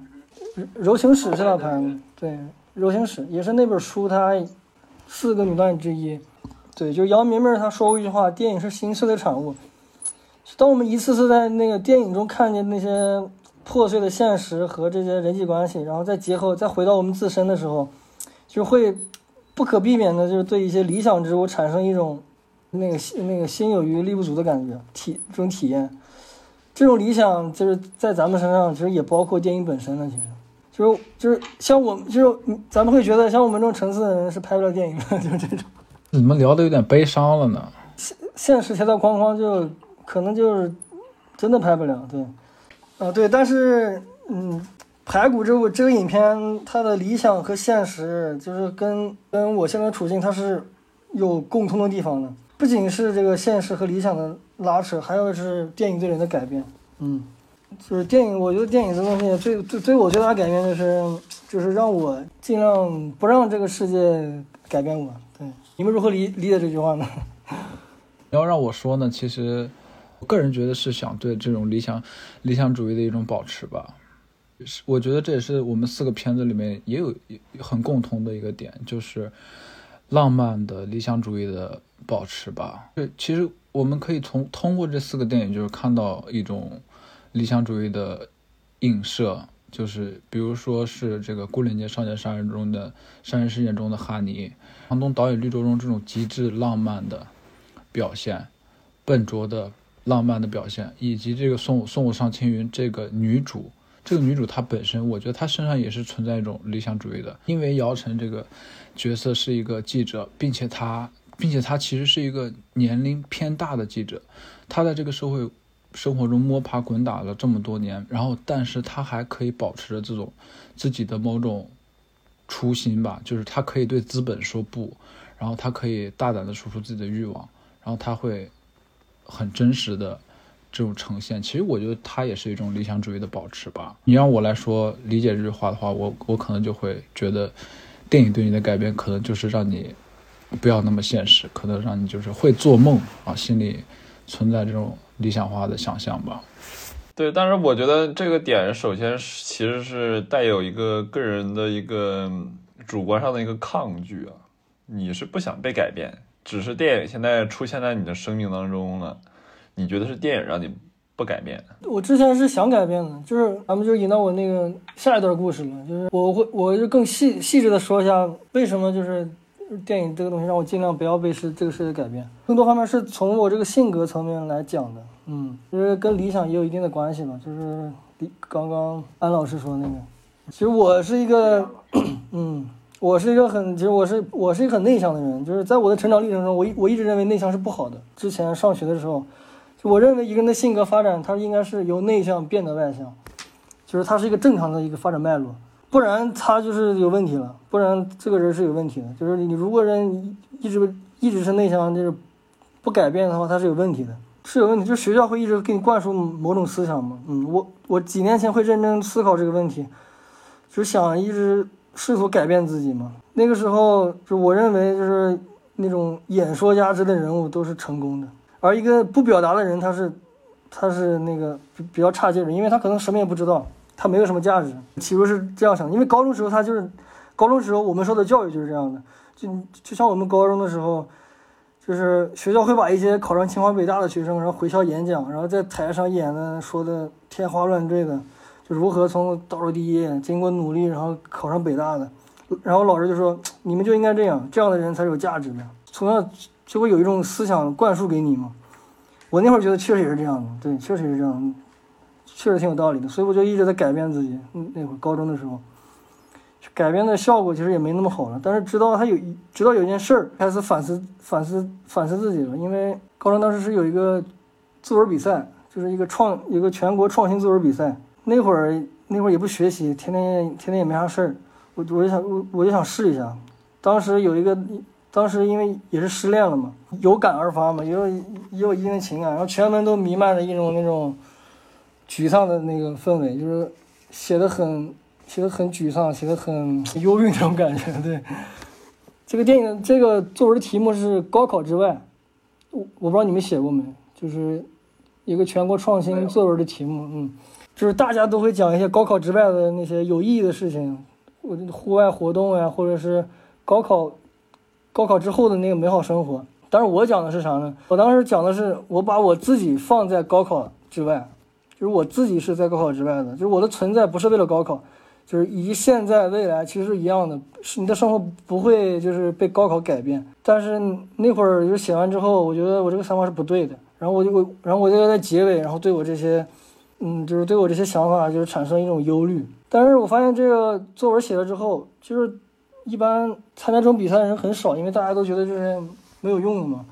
柔情史是他拍的，对，柔情史也是那本书，它四个女导演之一，对，就杨明明她说过一句话，电影是形式的产物。当我们一次次在那个电影中看见那些破碎的现实和这些人际关系，然后再结合再回到我们自身的时候，就会不可避免的就是对一些理想之物产生一种那个那个心有余力不足的感觉，体这种体验，这种理想就是在咱们身上其实也包括电影本身的，其实。就是就是像我们就是咱们会觉得像我们这种层次的人是拍不了电影的，<laughs> 就是这种。你们聊的有点悲伤了呢。现现实条条框框就可能就是真的拍不了，对。啊对，但是嗯，排骨这部这个影片它的理想和现实就是跟跟我现在处境它是有共通的地方的，不仅是这个现实和理想的拉扯，还有是电影对人的改变，嗯。就是电影，我觉得电影这东西最最最我最大的改变就是，就是让我尽量不让这个世界改变我。对，你们如何理理解这句话呢？<laughs> 要让我说呢，其实我个人觉得是想对这种理想理想主义的一种保持吧。是，我觉得这也是我们四个片子里面也有很共同的一个点，就是浪漫的理想主义的保持吧。对，其实我们可以从通过这四个电影，就是看到一种。理想主义的映射，就是比如说是这个《孤零街少年杀人》中的杀人事件中的哈尼，房东导演绿洲中这种极致浪漫的表现，笨拙的浪漫的表现，以及这个送送我上青云这个女主，这个女主她本身，我觉得她身上也是存在一种理想主义的，因为姚晨这个角色是一个记者，并且她，并且她其实是一个年龄偏大的记者，她在这个社会。生活中摸爬滚打了这么多年，然后，但是他还可以保持着这种自己的某种初心吧，就是他可以对资本说不，然后他可以大胆的说出自己的欲望，然后他会很真实的这种呈现。其实我觉得他也是一种理想主义的保持吧。你让我来说理解这句话的话，我我可能就会觉得，电影对你的改变可能就是让你不要那么现实，可能让你就是会做梦啊，心里存在这种理想化的想象吧。对，但是我觉得这个点首先是其实是带有一个个人的一个主观上的一个抗拒啊，你是不想被改变，只是电影现在出现在你的生命当中了，你觉得是电影让你不改变？我之前是想改变的，就是咱们就引到我那个下一段故事了，就是我会我就更细细致的说一下为什么就是电影这个东西让我尽量不要被是这个世界改变，更多方面是从我这个性格层面来讲的。嗯，就是跟理想也有一定的关系吧，就是理刚刚安老师说那个，其实我是一个，嗯，我是一个很，其实我是我是一个很内向的人，就是在我的成长历程中，我一我一直认为内向是不好的。之前上学的时候，就我认为一个人的性格发展，他应该是由内向变得外向，就是他是一个正常的一个发展脉络，不然他就是有问题了，不然这个人是有问题的。就是你如果人一直一直是内向，就是不改变的话，他是有问题的。是有问题，就学校会一直给你灌输某种思想嘛。嗯，我我几年前会认真思考这个问题，就想一直试图改变自己嘛。那个时候，就我认为就是那种演说家之类人物都是成功的，而一个不表达的人，他是他是那个比比较差劲的，因为他可能什么也不知道，他没有什么价值。起初是这样想，因为高中时候他就是高中时候我们受的教育就是这样的，就就像我们高中的时候。就是学校会把一些考上清华北大的学生，然后回校演讲，然后在台上演的说的天花乱坠的，就如何从倒数第一，经过努力，然后考上北大的，然后老师就说你们就应该这样，这样的人才有价值的，从小就会有一种思想灌输给你嘛。我那会儿觉得确实也是这样的，对，确实是这样，确实挺有道理的，所以我就一直在改变自己。那会儿高中的时候。改编的效果其实也没那么好了，但是直到他有直到有一件事儿开始反思反思反思自己了，因为高中当时是有一个作文比赛，就是一个创一个全国创新作文比赛，那会儿那会儿也不学习，天天天天也没啥事儿，我我就想我我就想试一下，当时有一个当时因为也是失恋了嘛，有感而发嘛，也有也有一定的情感，然后全文都弥漫着一种那种沮丧的那个氛围，就是写的很。写的很沮丧，写的很忧郁那种感觉。对，这个电影这个作文题目是高考之外，我我不知道你们写过没，就是一个全国创新作文的题目。嗯，就是大家都会讲一些高考之外的那些有意义的事情，我户外活动呀，或者是高考高考之后的那个美好生活。但是我讲的是啥呢？我当时讲的是我把我自己放在高考之外，就是我自己是在高考之外的，就是我的存在不是为了高考。就是以现在未来其实是一样的，是你的生活不会就是被高考改变。但是那会儿就写完之后，我觉得我这个想法是不对的。然后我就我，然后我就在结尾，然后对我这些，嗯，就是对我这些想法就是产生一种忧虑。但是我发现这个作文写了之后，就是一般参加这种比赛的人很少，因为大家都觉得这是没有用的嘛。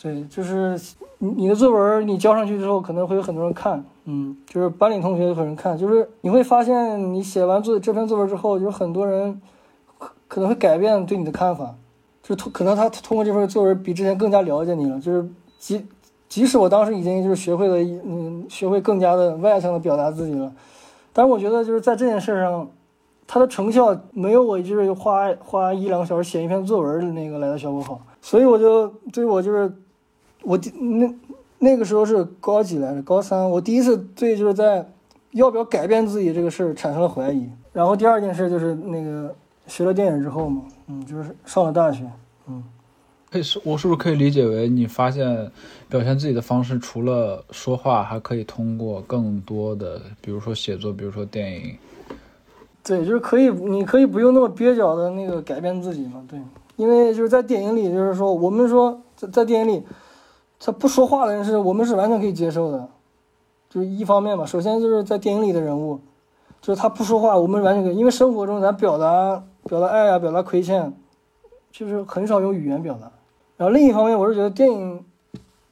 对，就是你你的作文你交上去之后，可能会有很多人看。嗯，就是班里同学有人看，就是你会发现，你写完作这篇作文之后，就是很多人可可能会改变对你的看法，就是通可能他通过这份作文比之前更加了解你了。就是即即使我当时已经就是学会了，嗯，学会更加的外向的表达自己了，但是我觉得就是在这件事上，它的成效没有我就是花花一两个小时写一篇作文的那个来的效果好，所以我就对我就是我那。那个时候是高几来着？高三，我第一次对就是在要不要改变自己这个事儿产生了怀疑。然后第二件事就是那个学了电影之后嘛，嗯，就是上了大学，嗯，可以是，我是不是可以理解为你发现表现自己的方式除了说话，还可以通过更多的，比如说写作，比如说电影。对，就是可以，你可以不用那么蹩脚的那个改变自己嘛，对，因为就是在电影里，就是说我们说在在电影里。他不说话的人是我们是完全可以接受的，就是一方面嘛。首先就是在电影里的人物，就是他不说话，我们完全可以，因为生活中咱表达表达爱啊，表达亏欠，就是很少用语言表达。然后另一方面，我是觉得电影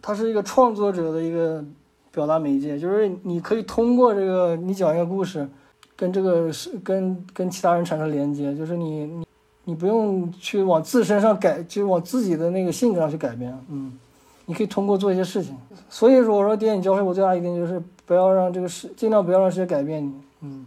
它是一个创作者的一个表达媒介，就是你可以通过这个你讲一个故事，跟这个是跟跟其他人产生连接，就是你你你不用去往自身上改，就往自己的那个性格上去改变，嗯，你可以通过做一些事情。所以说，我说电影教会我最大一点就是不要让这个世，尽量不要让世界改变你，嗯。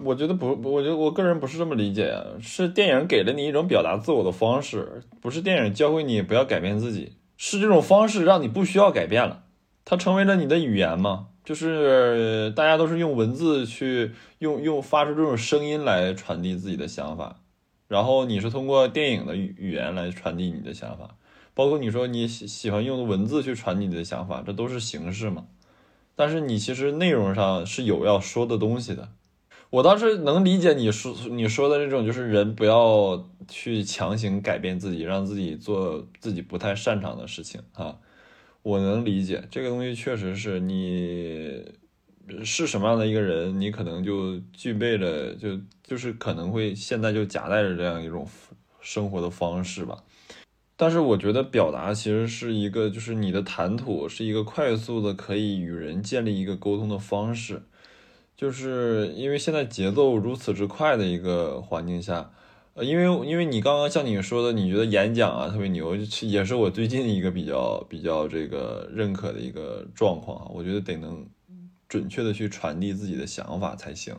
我觉得不，我觉得我个人不是这么理解啊，是电影给了你一种表达自我的方式，不是电影教会你不要改变自己，是这种方式让你不需要改变了，它成为了你的语言嘛，就是大家都是用文字去用用发出这种声音来传递自己的想法，然后你是通过电影的语语言来传递你的想法，包括你说你喜喜欢用文字去传你的想法，这都是形式嘛，但是你其实内容上是有要说的东西的。我倒是能理解你说你说的这种，就是人不要去强行改变自己，让自己做自己不太擅长的事情啊。我能理解这个东西，确实是你是什么样的一个人，你可能就具备了，就就是可能会现在就夹带着这样一种生活的方式吧。但是我觉得表达其实是一个，就是你的谈吐是一个快速的可以与人建立一个沟通的方式。就是因为现在节奏如此之快的一个环境下，呃，因为因为你刚刚像你说的，你觉得演讲啊特别牛，也是我最近一个比较比较这个认可的一个状况啊。我觉得得能准确的去传递自己的想法才行，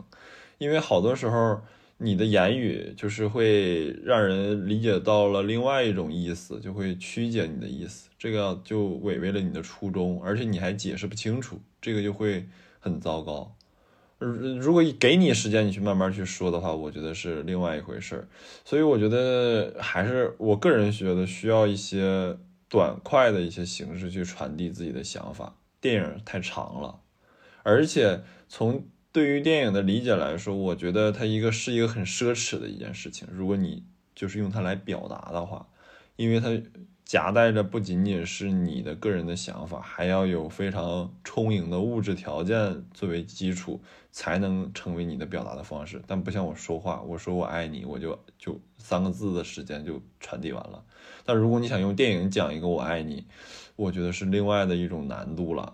因为好多时候你的言语就是会让人理解到了另外一种意思，就会曲解你的意思，这个就违背了你的初衷，而且你还解释不清楚，这个就会很糟糕。如果给你时间，你去慢慢去说的话，我觉得是另外一回事儿。所以我觉得还是我个人觉得需要一些短快的一些形式去传递自己的想法。电影太长了，而且从对于电影的理解来说，我觉得它一个是一个很奢侈的一件事情。如果你就是用它来表达的话，因为它。夹带着不仅仅是你的个人的想法，还要有非常充盈的物质条件作为基础，才能成为你的表达的方式。但不像我说话，我说我爱你，我就就三个字的时间就传递完了。但如果你想用电影讲一个我爱你，我觉得是另外的一种难度了。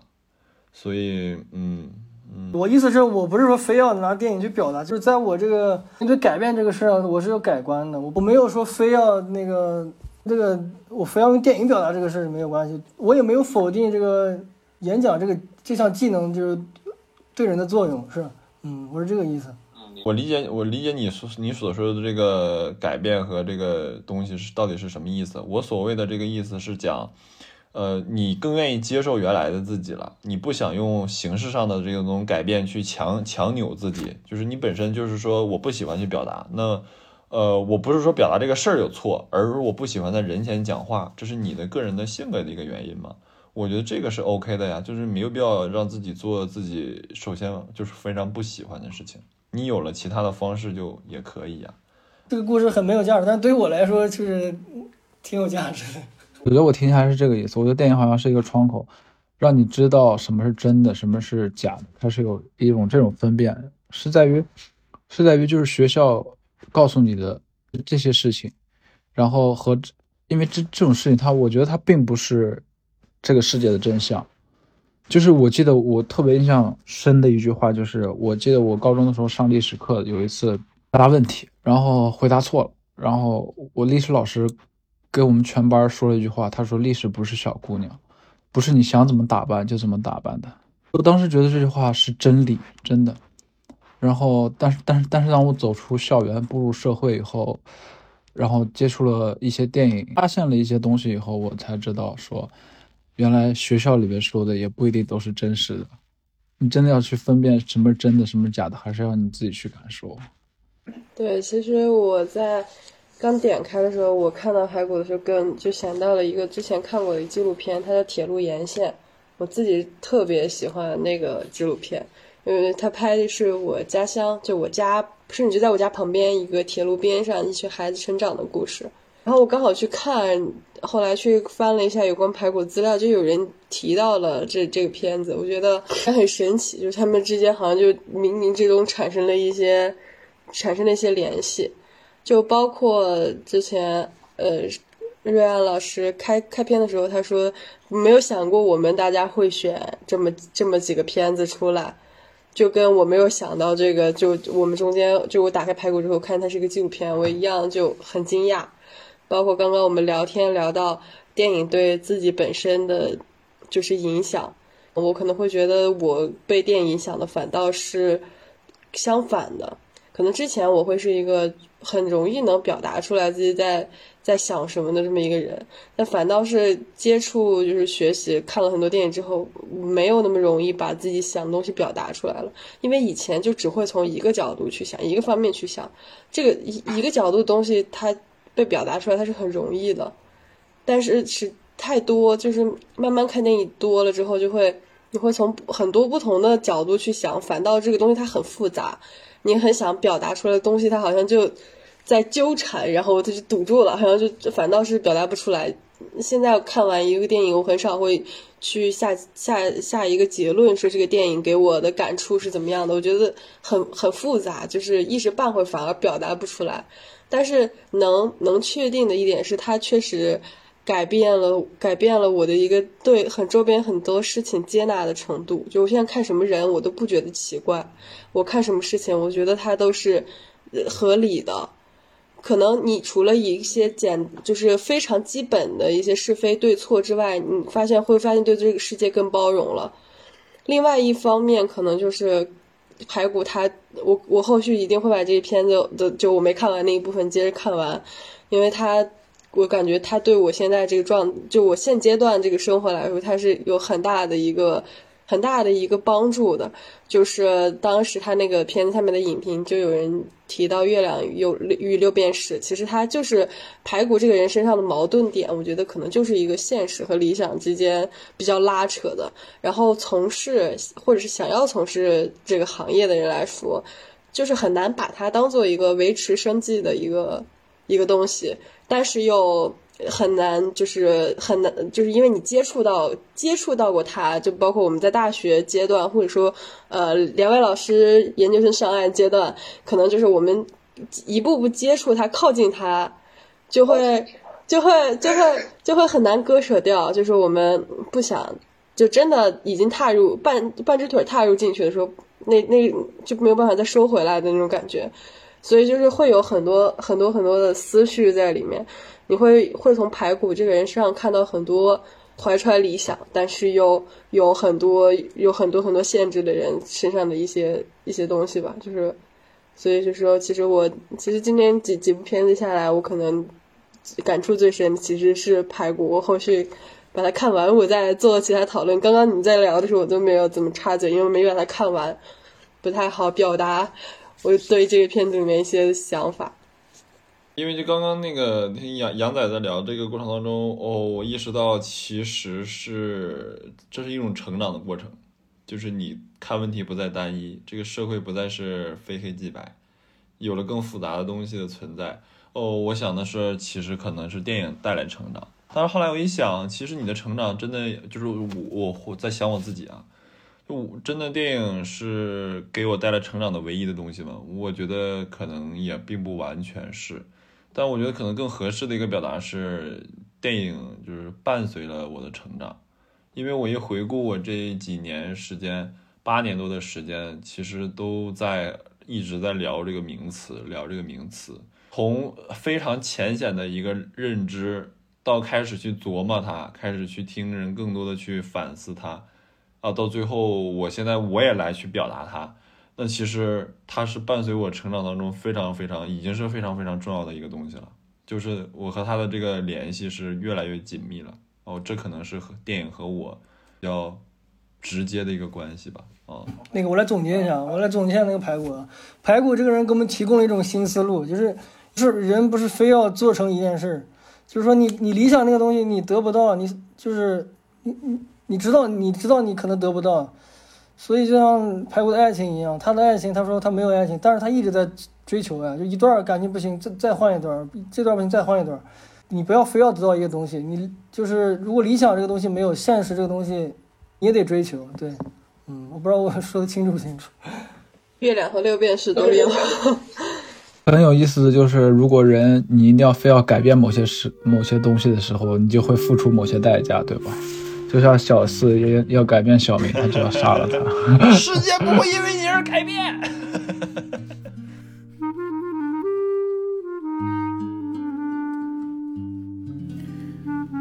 所以，嗯嗯，我意思是我不是说非要拿电影去表达，就是在我这个面对改变这个事儿上，我是有改观的。我我没有说非要那个。这个我非要用电影表达这个事儿没有关系，我也没有否定这个演讲这个这项技能就是对人的作用，是嗯，我是这个意思。我理解，我理解你说你所说的这个改变和这个东西是到底是什么意思。我所谓的这个意思是讲，呃，你更愿意接受原来的自己了，你不想用形式上的这种改变去强强扭自己，就是你本身就是说我不喜欢去表达那。呃，我不是说表达这个事儿有错，而是我不喜欢在人前讲话，这是你的个人的性格的一个原因嘛？我觉得这个是 OK 的呀，就是没有必要让自己做自己首先就是非常不喜欢的事情。你有了其他的方式就也可以呀。这个故事很没有价值，但对我来说就是挺有价值的。我觉得我听起来是这个意思。我觉得电影好像是一个窗口，让你知道什么是真的，什么是假的。它是有一种这种分辨，是在于，是在于就是学校。告诉你的这些事情，然后和因为这这种事情，它我觉得它并不是这个世界的真相。就是我记得我特别印象深的一句话，就是我记得我高中的时候上历史课，有一次答问题，然后回答错了，然后我历史老师给我们全班说了一句话，他说：“历史不是小姑娘，不是你想怎么打扮就怎么打扮的。”我当时觉得这句话是真理，真的。然后，但是，但是，但是，当我走出校园，步入社会以后，然后接触了一些电影，发现了一些东西以后，我才知道说，原来学校里面说的也不一定都是真实的。你真的要去分辨什么是真的，什么是假的，还是要你自己去感受。对，其实我在刚点开的时候，我看到排骨的时候，跟就想到了一个之前看过的纪录片，它叫《铁路沿线》，我自己特别喜欢那个纪录片。因为他拍的是我家乡，就我家，甚至就在我家旁边一个铁路边上，一群孩子成长的故事。然后我刚好去看，后来去翻了一下有关排骨资料，就有人提到了这这个片子，我觉得还很神奇，就是他们之间好像就冥冥之中产生了一些，产生了一些联系，就包括之前呃，瑞安老师开开篇的时候，他说没有想过我们大家会选这么这么几个片子出来。就跟我没有想到这个，就我们中间就我打开排骨之后看它是一个纪录片，我一样就很惊讶。包括刚刚我们聊天聊到电影对自己本身的就是影响，我可能会觉得我被电影影响的反倒是相反的。可能之前我会是一个很容易能表达出来自己在在想什么的这么一个人，但反倒是接触就是学习看了很多电影之后，没有那么容易把自己想的东西表达出来了。因为以前就只会从一个角度去想，一个方面去想，这个一一个角度的东西它被表达出来，它是很容易的。但是是太多，就是慢慢看电影多了之后，就会你会从很多不同的角度去想，反倒这个东西它很复杂。你很想表达出来的东西，它好像就在纠缠，然后他就堵住了，好像就反倒是表达不出来。现在看完一个电影，我很少会去下下下一个结论，说这个电影给我的感触是怎么样的。我觉得很很复杂，就是一时半会反而表达不出来。但是能能确定的一点是，它确实改变了改变了我的一个对很周边很多事情接纳的程度。就我现在看什么人，我都不觉得奇怪。我看什么事情，我觉得它都是合理的。可能你除了一些简，就是非常基本的一些是非对错之外，你发现会发现对这个世界更包容了。另外一方面，可能就是排骨它，我我后续一定会把这一片子的就我没看完那一部分接着看完，因为它我感觉它对我现在这个状，就我现阶段这个生活来说，它是有很大的一个。很大的一个帮助的，就是当时他那个片子下面的影评就有人提到月亮有与六便士，其实他就是排骨这个人身上的矛盾点，我觉得可能就是一个现实和理想之间比较拉扯的。然后从事或者是想要从事这个行业的人来说，就是很难把它当做一个维持生计的一个一个东西，但是又。很难，就是很难，就是因为你接触到接触到过他，就包括我们在大学阶段，或者说，呃，两位老师研究生上岸阶段，可能就是我们一步步接触他，靠近他，就会就会就会就会很难割舍掉，就是我们不想，就真的已经踏入半半只腿踏入进去的时候，那那就没有办法再收回来的那种感觉，所以就是会有很多很多很多的思绪在里面。你会会从排骨这个人身上看到很多怀揣理想，但是又有很多有很多很多限制的人身上的一些一些东西吧，就是，所以就说，其实我其实今天几几部片子下来，我可能感触最深其实是排骨。我后续把它看完，我再做其他讨论。刚刚你们在聊的时候，我都没有怎么插嘴，因为没把它看完，不太好表达我对这个片子里面一些想法。因为就刚刚那个听杨杨仔在聊这个过程当中，哦，我意识到其实是这是一种成长的过程，就是你看问题不再单一，这个社会不再是非黑即白，有了更复杂的东西的存在。哦，我想的是，其实可能是电影带来成长。但是后来我一想，其实你的成长真的就是我我在想我自己啊，就真的电影是给我带来成长的唯一的东西吗？我觉得可能也并不完全是。但我觉得可能更合适的一个表达是，电影就是伴随了我的成长，因为我一回顾我这几年时间，八年多的时间，其实都在一直在聊这个名词，聊这个名词，从非常浅显的一个认知，到开始去琢磨它，开始去听人更多的去反思它，啊，到最后我现在我也来去表达它。那其实它是伴随我成长当中非常非常，已经是非常非常重要的一个东西了。就是我和他的这个联系是越来越紧密了。哦，这可能是和电影和我比较直接的一个关系吧。啊，那个我来总结一下，我来总结一下那个排骨。排骨这个人给我们提供了一种新思路，就是就是人不是非要做成一件事儿，就是说你你理想那个东西你得不到，你就是你你你知道你知道你可能得不到。所以就像排骨的爱情一样，他的爱情，他说他没有爱情，但是他一直在追求呀。就一段感情不行，再再换一段，这段不行再换一段。你不要非要得到一个东西，你就是如果理想这个东西没有现实这个东西，你也得追求。对，嗯，我不知道我说的清楚不清楚。月亮和六便士都有。很有意思的就是，如果人你一定要非要改变某些事、某些东西的时候，你就会付出某些代价，对吧？就像小四要要改变小明，他就要杀了他。世界不会因为你而改变。<laughs>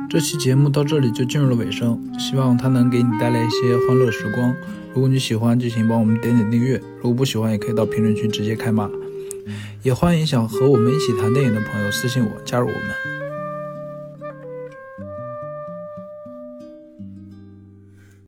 这期节目到这里就进入了尾声，希望它能给你带来一些欢乐时光。如果你喜欢，就请帮我们点点订阅；如果不喜欢，也可以到评论区直接开骂。也欢迎想和我们一起谈电影的朋友私信我，加入我们。